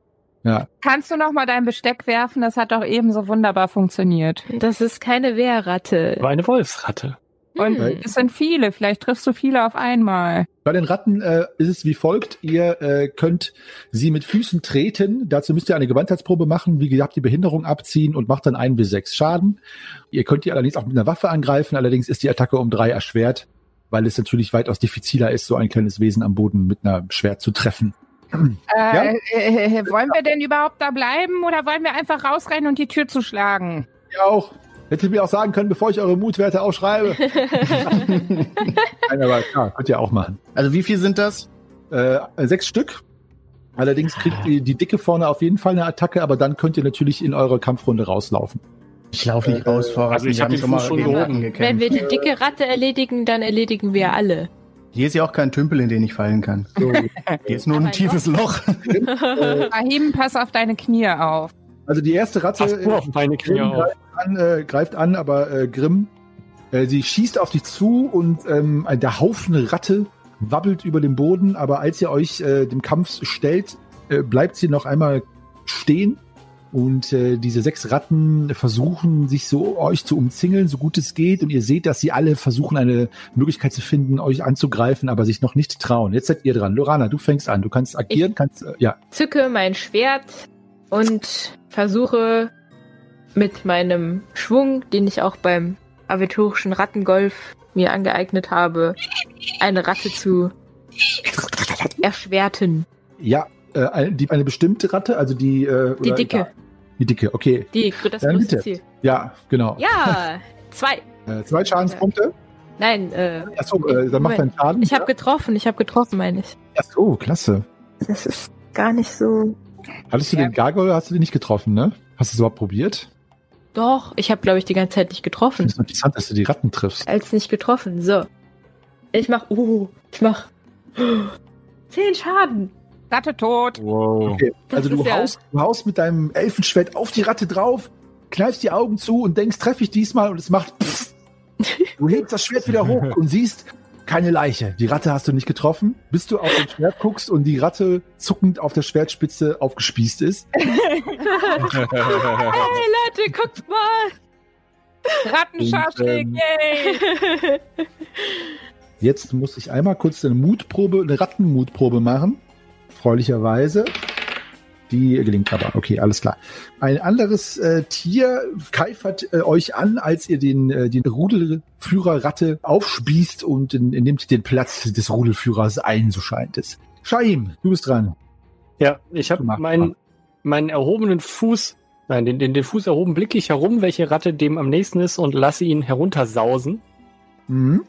Ja, Kannst du noch mal dein Besteck werfen? Das hat doch eben so wunderbar funktioniert. Das ist keine Wehrratte. War eine Wolfsratte. Und Hm. es sind viele. Vielleicht triffst du viele auf einmal. Bei den Ratten äh, ist es wie folgt. Ihr äh, könnt sie mit Füßen treten. Dazu müsst ihr eine Gewandheitsprobe machen. Wie gesagt, die Behinderung abziehen und macht dann ein bis sechs Schaden. Ihr könnt die allerdings auch mit einer Waffe angreifen. Allerdings ist die Attacke um drei erschwert, weil es natürlich weitaus diffiziler ist, so ein kleines Wesen am Boden mit einer Schwert zu treffen. Äh, äh, wollen wir denn überhaupt da bleiben oder wollen wir einfach rausrennen und die Tür zuschlagen? Ihr auch. Hättet ihr mir auch sagen können, bevor ich eure Mutwerte aufschreibe. (laughs) (laughs) Nein, aber klar, könnt ihr auch machen. also wie viel sind das? Äh, sechs Stück. Allerdings kriegt die, die Dicke vorne auf jeden Fall eine Attacke, aber dann könnt ihr natürlich in eurer Kampfrunde rauslaufen. Ich laufe nicht raus vor also ich Wir hab schon mal schon gehoben. Ratten Wenn gekämpft. wir die dicke Ratte erledigen, dann erledigen wir alle. Hier ist ja auch kein Tümpel, in den ich fallen kann. So, Hier ist nur ein tiefes Loch. äh, Rahim, pass auf deine Knie auf. also die erste Ratte Passt nur auf meine Knie Grimm auf. greift an, äh, greift an aber äh, Grimm, äh, sie schießt auf dich zu und ähm, der Haufen Ratte wabbelt über den Boden, aber als ihr euch äh, dem Kampf stellt, äh, bleibt sie noch einmal stehen und äh, diese sechs Ratten versuchen sich so euch zu umzingeln, so gut es geht und ihr seht, dass sie alle versuchen eine Möglichkeit zu finden, euch anzugreifen, aber sich noch nicht trauen. Jetzt seid ihr dran. Lorana, du fängst an. Du kannst agieren, kannst äh, ja. Zücke mein Schwert und versuche mit meinem Schwung, den ich auch beim aventurischen Rattengolf mir angeeignet habe, eine Ratte zu erschwerten. Ja, äh, eine, die, eine bestimmte Ratte, also die äh, Die dicke. Die dicke, okay. Die, das Dann größte bitte. Ziel. Ja, genau. Ja, (laughs) zwei. Äh, zwei Schadenspunkte. Nein, äh, Achso, äh, dann macht Moment. deinen Schaden. ich habe getroffen, ich habe getroffen, meine ich. Oh, klasse. Das ist gar nicht so. Hattest du Ja. den Gargoyle, hast du den nicht getroffen, ne? Hast du es überhaupt probiert? Doch, ich habe, glaube ich, die ganze Zeit nicht Ich getroffen. finde es interessant, dass du die Ratten triffst. Als nicht getroffen. So. Ich mach. Uh, ich mach. (gasps) Zehn Schaden. Ratte tot. Wow. Okay. Also du ja- haust, du haust mit deinem Elfenschwert auf die Ratte drauf, kneifst die Augen zu und denkst, treffe ich diesmal und es macht pff. Du hebst das Schwert wieder hoch und siehst keine Leiche. Die Ratte hast du nicht getroffen, bis du auf das Schwert guckst und die Ratte zuckend auf der Schwertspitze aufgespießt ist. (laughs) (laughs) Hey Leute, guckt mal. Rattenschaschlik, Und, yay! Jetzt muss ich einmal kurz eine Mutprobe, eine Rattenmutprobe machen. Erfreulicherweise. Die gelingt aber. Okay, alles klar. Ein anderes äh, Tier keifert äh, euch an, als ihr den, äh, den Rudelführer Ratte aufspießt und in, nimmt den Platz des Rudelführers ein, so scheint es. Shaim, du bist dran. Ja, ich habe meinen, meinen erhobenen Fuß, nein, den, den, den Fuß erhoben, blicke ich herum, welche Ratte dem am nächsten ist und lasse ihn heruntersausen. Mhm.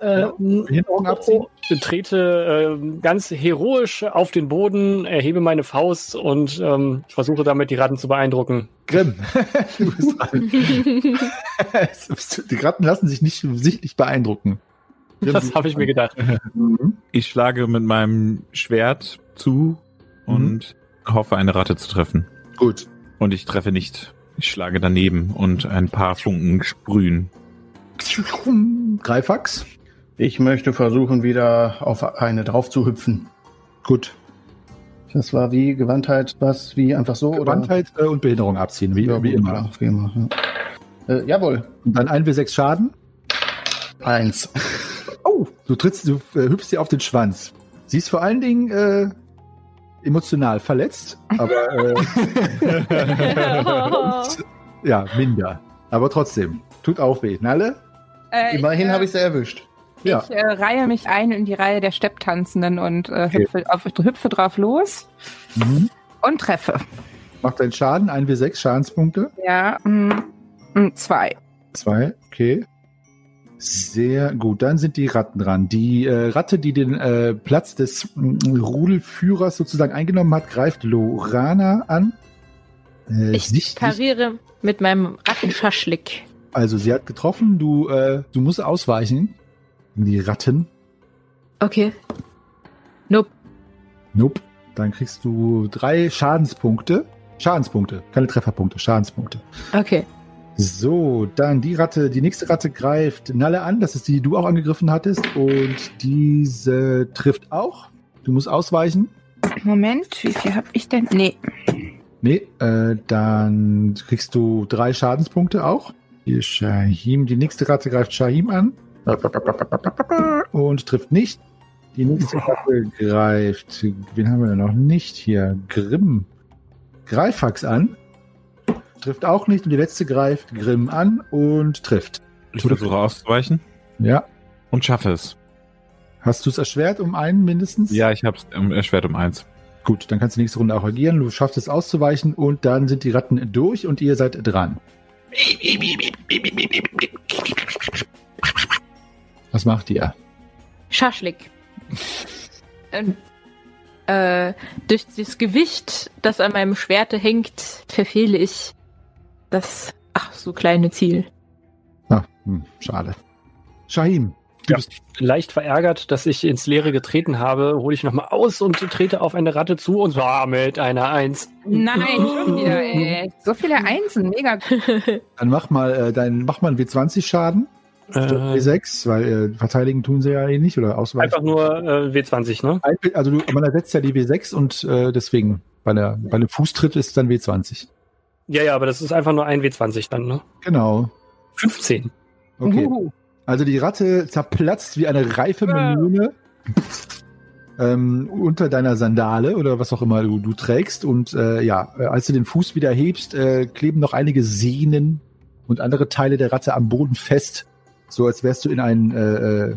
Äh, Behinderung abziehen. trete äh, ganz heroisch auf den Boden, erhebe meine Faust und ähm, versuche damit die Ratten zu beeindrucken. Grimm, (laughs) du bist dran. (laughs) die Ratten lassen sich nicht sichtlich beeindrucken. Grimm, Das habe ich mir gedacht. (laughs) Mhm. Ich schlage mit meinem Schwert zu und hoffe, eine Ratte zu treffen. Gut. Und ich treffe nicht. Ich schlage daneben und ein paar Funken sprühen. Greifax. Ich möchte versuchen, wieder auf eine drauf zu hüpfen. Gut. Das war wie Gewandtheit, was, wie einfach so? Gewandtheit äh, und Behinderung abziehen, wie, Oder? wie Ja, immer. gut, Wie immer ja. Äh, jawohl. Und dann 1w6 Schaden. Eins. Oh, du trittst, du äh, hüpfst dir auf den Schwanz. Sie ist vor allen Dingen äh, emotional verletzt, aber äh, (laughs) (laughs) ja, minder. Aber trotzdem, tut auch weh. Nalle? Äh, Immerhin äh, habe ich sie erwischt. Ja. Ich äh, reihe mich ein in die Reihe der Stepptanzenden und äh, Okay. hüpfe, auf, hüpfe drauf los Mhm. und treffe. Macht deinen Schaden, 1w6 Schadenspunkte. Ja, mm, mm, zwei. Zwei, okay. Sehr gut. Dann sind die Ratten dran. Die äh, Ratte, die den äh, Platz des mm, Rudelführers sozusagen eingenommen hat, greift Lorana an. Äh, Ich sichtlich- pariere mit meinem Rattenschaschlik. Also sie hat getroffen. Du, äh, du musst ausweichen. Die Ratten. Okay. Nope. Nope. Dann kriegst du drei Schadenspunkte. Schadenspunkte, keine Trefferpunkte, Schadenspunkte. Okay. So, dann die Ratte, die nächste Ratte greift Nalle an, das ist die, die du auch angegriffen hattest. Und diese trifft auch. Du musst ausweichen. Moment, wie viel habe ich denn? Nee. Nee, äh, dann kriegst du drei Schadenspunkte auch. Hier Shahim, die nächste Ratte greift Shahim an. Und trifft nicht. Die nächste Ratte greift, wen haben wir denn noch nicht hier? Grimm. Greifax an. Trifft auch nicht. Und die letzte greift Grimm an und trifft. Ich versuche auszuweichen Ja. und schaffe es. Hast du es erschwert um einen mindestens? Ja, ich habe es ähm, erschwert um eins. Gut, dann kannst du nächste Runde auch agieren. Du schaffst es auszuweichen und dann sind die Ratten durch und ihr seid dran. Was macht ihr? Schaschlik. Ähm, äh, durch das Gewicht, das an meinem Schwerte hängt, verfehle ich das, ach, so kleine Ziel. Ah, hm, schade. Shahim, du Ja. bist Leicht verärgert, dass ich ins Leere getreten habe, hole ich nochmal aus und trete auf eine Ratte zu und zwar mit einer Eins. Nein, schon wieder, ey. So viele Einsen, mega. (laughs) Dann mach mal äh, dein, mach mal einen W20 Schaden. Äh, W6, weil äh, verteidigen tun sie ja eh nicht oder ausweichen. einfach nur äh, W20, ne? Also du, man ersetzt ja die W6 und äh, deswegen bei, der, bei einem Fußtritt ist es dann W20. Ja, ja, aber das ist einfach nur ein W20 dann, ne? Genau. 15. Okay. Uhu. Also die Ratte zerplatzt wie eine reife Melone ähm, unter deiner Sandale oder was auch immer du, du trägst. Und äh, ja, äh, als du den Fuß wieder hebst, äh, kleben noch einige Sehnen und andere Teile der Ratte am Boden fest. So als wärst du in einen äh, äh,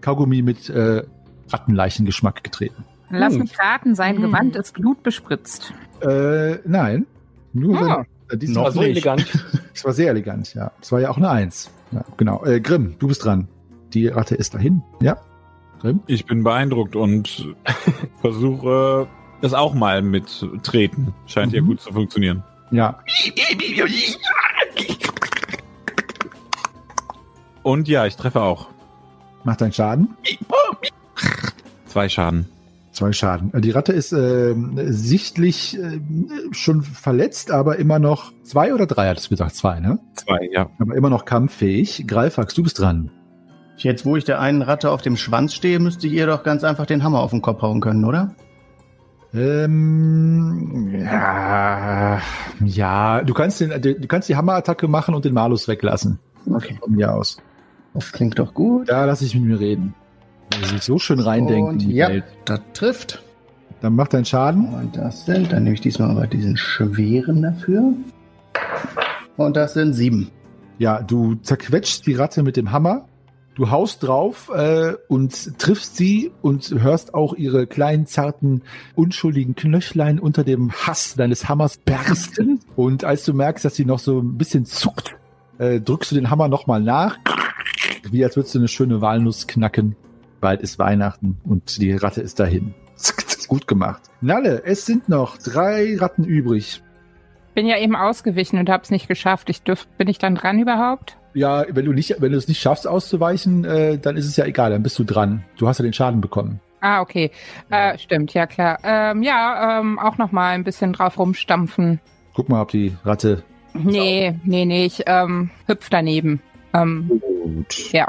Kaugummi mit äh, Rattenleichengeschmack getreten. Lass Hm. mich raten, sein Hm. Gewand ist blutbespritzt. Äh, nein. Nur Ah. äh, Das diesmal war so nicht. elegant. (laughs) Das war sehr elegant, ja. Das war ja auch eine Eins. Ja, genau. Äh, Grimm, du bist dran. Die Ratte ist dahin. Ja. Grimm? Ich bin beeindruckt und (laughs) versuche es auch mal mit treten. Scheint ja Mhm. gut zu funktionieren. Ja. Und ja, ich treffe auch. Macht deinen Schaden. Zwei Schaden. Zwei Schaden. Äh, Die Ratte ist ähm, sichtlich äh, schon verletzt, aber immer noch zwei oder drei, hattest du gesagt? Zwei, ne? Zwei, ja. Aber immer noch kampffähig. Greifax, du bist dran. Jetzt, wo ich der einen Ratte auf dem Schwanz stehe, müsste ihr doch ganz einfach den Hammer auf den Kopf hauen können, oder? Ähm, ja, ja, du kannst den, du kannst die Hammerattacke machen und den Malus weglassen. Okay. Von mir aus. Das klingt doch gut. Da lasse ich mit mir reden. Weil sich so schön reindenken Und in die ja, Welt. das trifft. Dann macht dein Schaden. Und das sind, dann nehme ich diesmal aber diesen schweren dafür. Und das sind sieben. Ja, du zerquetschst die Ratte mit dem Hammer. Du haust drauf äh, und triffst sie und hörst auch ihre kleinen, zarten, unschuldigen Knöchlein unter dem Hass deines Hammers bersten. Und als du merkst, dass sie noch so ein bisschen zuckt, äh, drückst du den Hammer nochmal nach. Wie als würdest du eine schöne Walnuss knacken. Bald ist Weihnachten und die Ratte ist dahin. (laughs) Gut gemacht. Nalle, es sind noch drei Ratten übrig. Bin ja eben ausgewichen und hab's nicht geschafft. Ich dürf, bin ich dann dran überhaupt? Ja, wenn du nicht, wenn du es nicht schaffst auszuweichen, äh, dann ist es ja egal, dann bist du dran. Du hast ja den Schaden bekommen. Ah, okay. Äh, stimmt, ja klar. Ähm, ja, ähm, auch noch mal ein bisschen drauf rumstampfen. Guck mal, ob die Ratte. Nee, nee, nee, ich ähm, hüpf daneben. Ähm, Gut. Ja.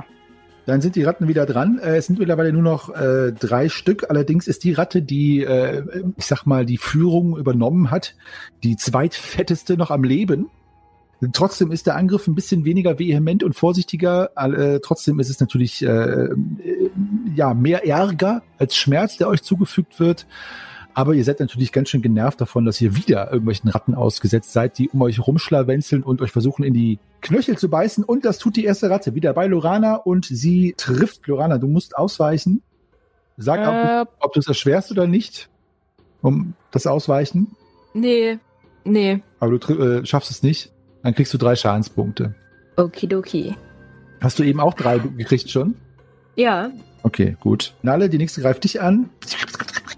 Dann sind die Ratten wieder dran. Äh, es sind mittlerweile nur noch äh, drei Stück. Allerdings ist die Ratte, die, äh, ich sag mal, die Führung übernommen hat, die zweitfetteste noch am Leben. Trotzdem ist der Angriff ein bisschen weniger vehement und vorsichtiger. Äh, trotzdem ist es natürlich äh, äh, ja mehr Ärger als Schmerz, der euch zugefügt wird. Aber ihr seid natürlich ganz schön genervt davon, dass ihr wieder irgendwelchen Ratten ausgesetzt seid, die um euch rumschlawenzeln und euch versuchen, in die Knöchel zu beißen. Und das tut die erste Ratte wieder bei Lorana und sie trifft Lorana. Du musst ausweichen. Sag Äh, ob du es erschwerst oder nicht, um das Ausweichen. nee, nee. Aber du äh, schaffst es nicht. Dann kriegst du drei Schadenspunkte. Okidoki. Hast du eben auch drei gekriegt schon? Ja, Okay, gut. Nalle, die nächste greift dich an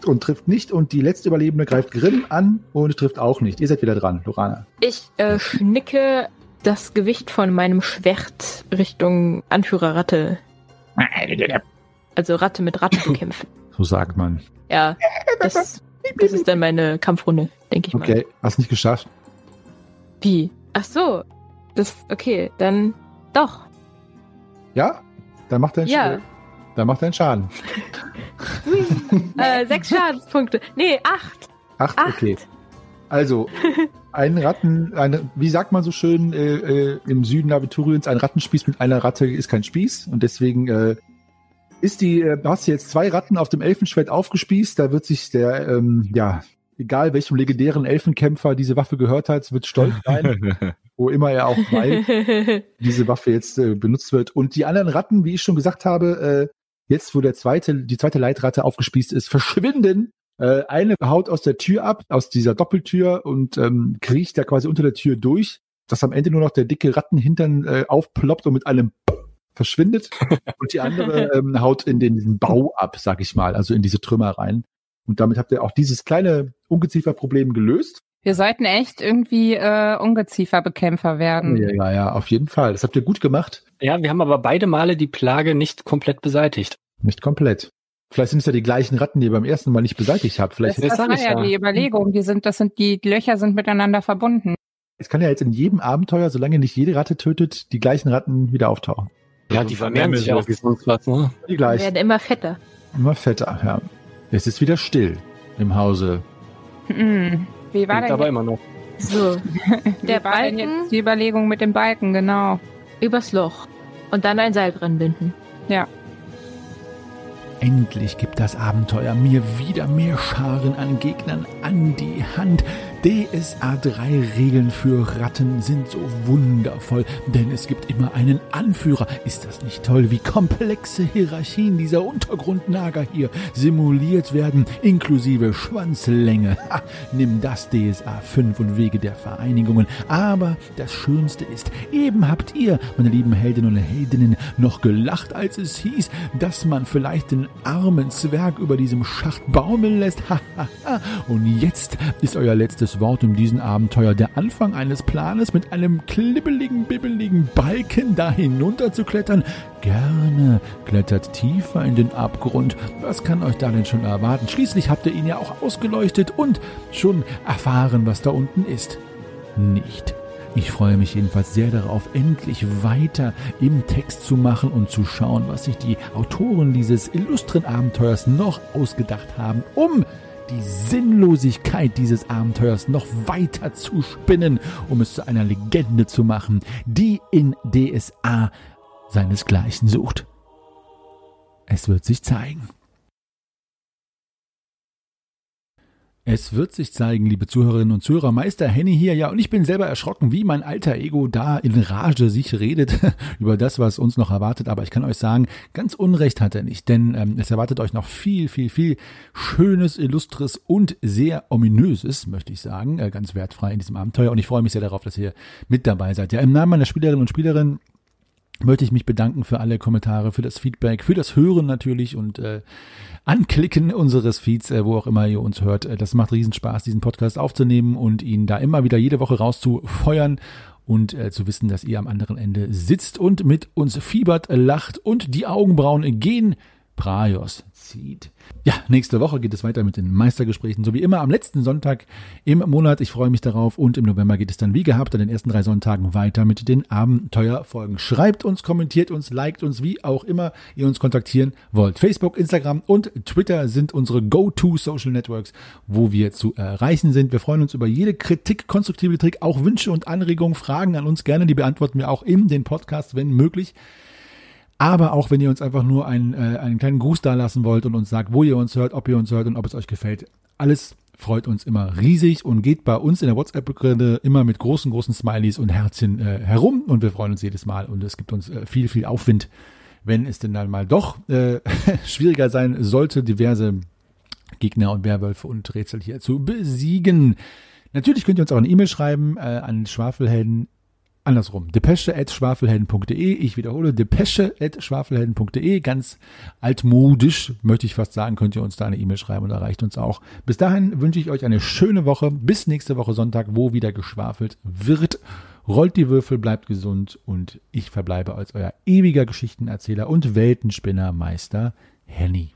und trifft nicht. Und die letzte Überlebende greift Grimm an und trifft auch nicht. Ihr seid wieder dran, Lorana. ich äh, schnicke das Gewicht von meinem Schwert Richtung Anführerratte. Also Ratte mit Ratte bekämpfen. (laughs) So sagt man. Ja, das, das ist dann meine Kampfrunde, denke ich mal. Okay, hast nicht geschafft. Wie? Ach so. Das, okay, dann doch. Ja? Dann macht dein Ja. Dann macht dein Schaden. äh, sechs Schadenspunkte. Nee, acht. Acht, Acht. okay. Also, ein Ratten, eine, wie sagt man so schön äh, äh, im Süden Aventuriens, ein Rattenspieß mit einer Ratte ist kein Spieß. Und deswegen äh, ist die, äh, hast du jetzt zwei Ratten auf dem Elfenschwert aufgespießt. Da wird sich der, ähm, ja, egal welchem legendären Elfenkämpfer diese Waffe gehört hat, wird stolz sein, (laughs) wo immer er auch weil (laughs) diese Waffe jetzt äh, benutzt wird. Und die anderen Ratten, wie ich schon gesagt habe, äh, jetzt, wo der zweite, die zweite Leitratte aufgespießt ist, verschwinden. Äh, eine haut aus der Tür ab, aus dieser Doppeltür und ähm, kriecht da quasi unter der Tür durch, dass am Ende nur noch der dicke Rattenhintern äh, aufploppt und mit einem (laughs) verschwindet. Und die andere (laughs) ähm, haut in den, diesen Bau ab, sag ich mal, also in diese Trümmer rein. Und damit habt ihr auch dieses kleine Ungezieferproblem gelöst. Wir sollten echt irgendwie äh, Ungezieferbekämpfer werden. Ja, ja, ja, auf jeden Fall. Das habt ihr gut gemacht. Ja, wir haben aber beide Male die Plage nicht komplett beseitigt. Nicht komplett. Vielleicht sind es ja die gleichen Ratten, die ihr beim ersten Mal nicht beseitigt habt. Vielleicht das, das war ja, die Überlegung. Die sind, das sind die, die Löcher sind miteinander verbunden. Es kann ja jetzt in jedem Abenteuer, solange nicht jede Ratte tötet, die gleichen Ratten wieder auftauchen. Ja, die vermehren sich auch wie sonst was, ne? Die gleichen. Die werden immer fetter. Immer fetter, ja. Es ist wieder still im Hause. Hm. (laughs) Wie war denn aber immer noch. So. Der war denn jetzt die Überlegung mit dem Balken, genau. Übers Loch. Und dann ein Seil dran binden. Ja. Endlich gibt das Abenteuer mir wieder mehr Scharen an Gegnern an die Hand. DSA 3 Regeln für Ratten sind so wundervoll, denn es gibt immer einen Anführer. Ist das nicht toll, wie komplexe Hierarchien dieser Untergrundnager hier simuliert werden, inklusive Schwanzlänge? Ha, nimm das DSA 5 und Wege der Vereinigungen. Aber das Schönste ist, eben habt ihr, meine lieben Heldinnen und Heldinnen, noch gelacht, als es hieß, dass man vielleicht den armen Zwerg über diesem Schacht baumeln lässt. Ha, ha, ha. Und jetzt ist euer letztes Wort um diesen Abenteuer der Anfang eines Planes mit einem klibbeligen, bibbeligen Balken da hinunter zu klettern. Gerne klettert tiefer in den Abgrund. Was kann euch da denn schon erwarten? Schließlich habt ihr ihn ja auch ausgeleuchtet und schon erfahren, was da unten ist. Nicht. Ich freue mich jedenfalls sehr darauf, endlich weiter im Text zu machen und zu schauen, was sich die Autoren dieses illustren Abenteuers noch ausgedacht haben, um die Sinnlosigkeit dieses Abenteuers noch weiter zu spinnen, um es zu einer Legende zu machen, die in DSA seinesgleichen sucht. Es wird sich zeigen. Es wird sich zeigen, liebe Zuhörerinnen und Zuhörer, Meister Henny hier, ja, und ich bin selber erschrocken, wie mein alter Ego da in Rage sich redet (laughs) über das, was uns noch erwartet. Aber ich kann euch sagen, ganz Unrecht hat er nicht, denn ähm, es erwartet euch noch viel, viel, viel Schönes, Illustres und sehr Ominöses, möchte ich sagen, äh, ganz wertfrei in diesem Abenteuer. Und ich freue mich sehr darauf, dass ihr mit dabei seid. Ja, im Namen meiner Spielerinnen und Spielerinnen möchte ich mich bedanken für alle Kommentare, für das Feedback, für das Hören natürlich und äh, Anklicken unseres Feeds, äh, wo auch immer ihr uns hört. Äh, das macht Riesenspaß, diesen Podcast aufzunehmen und ihn da immer wieder jede Woche rauszufeuern und äh, zu wissen, dass ihr am anderen Ende sitzt und mit uns fiebert, lacht und die Augenbrauen gehen Praios zieht. Ja, nächste Woche geht es weiter mit den Meistergesprächen, so wie immer am letzten Sonntag im Monat. Ich freue mich darauf und im November geht es dann wie gehabt an den ersten drei Sonntagen weiter mit den Abenteuerfolgen. Schreibt uns, kommentiert uns, liked uns, wie auch immer ihr uns kontaktieren wollt. Facebook, Instagram und Twitter sind unsere Go-To Social Networks, wo wir zu erreichen sind. Wir freuen uns über jede Kritik, konstruktive Kritik, auch Wünsche und Anregungen, Fragen an uns gerne. Die beantworten wir auch in den Podcast, wenn möglich. Aber auch wenn ihr uns einfach nur einen, äh, einen kleinen Gruß da lassen wollt und uns sagt, wo ihr uns hört, ob ihr uns hört und ob es euch gefällt. Alles freut uns immer riesig und geht bei uns in der WhatsApp-Gruppe immer mit großen, großen Smileys und Herzchen äh, herum und wir freuen uns jedes Mal und es gibt uns äh, viel, viel Aufwind, wenn es denn dann mal doch äh, (laughs) schwieriger sein sollte, diverse Gegner und Werwölfe und Rätsel hier zu besiegen. Natürlich könnt ihr uns auch eine E-Mail schreiben äh, an Schwafelhelden andersrum. depesche.schwafelhelden.de. Ich wiederhole, depesche.schwafelhelden.de. Ganz altmodisch, möchte ich fast sagen, könnt ihr uns da eine E-Mail schreiben und erreicht uns auch. Bis dahin wünsche ich euch eine schöne Woche. Bis nächste Woche Sonntag, wo wieder geschwafelt wird. Rollt die Würfel, bleibt gesund und ich verbleibe als euer ewiger Geschichtenerzähler und Weltenspinner Meister Henny.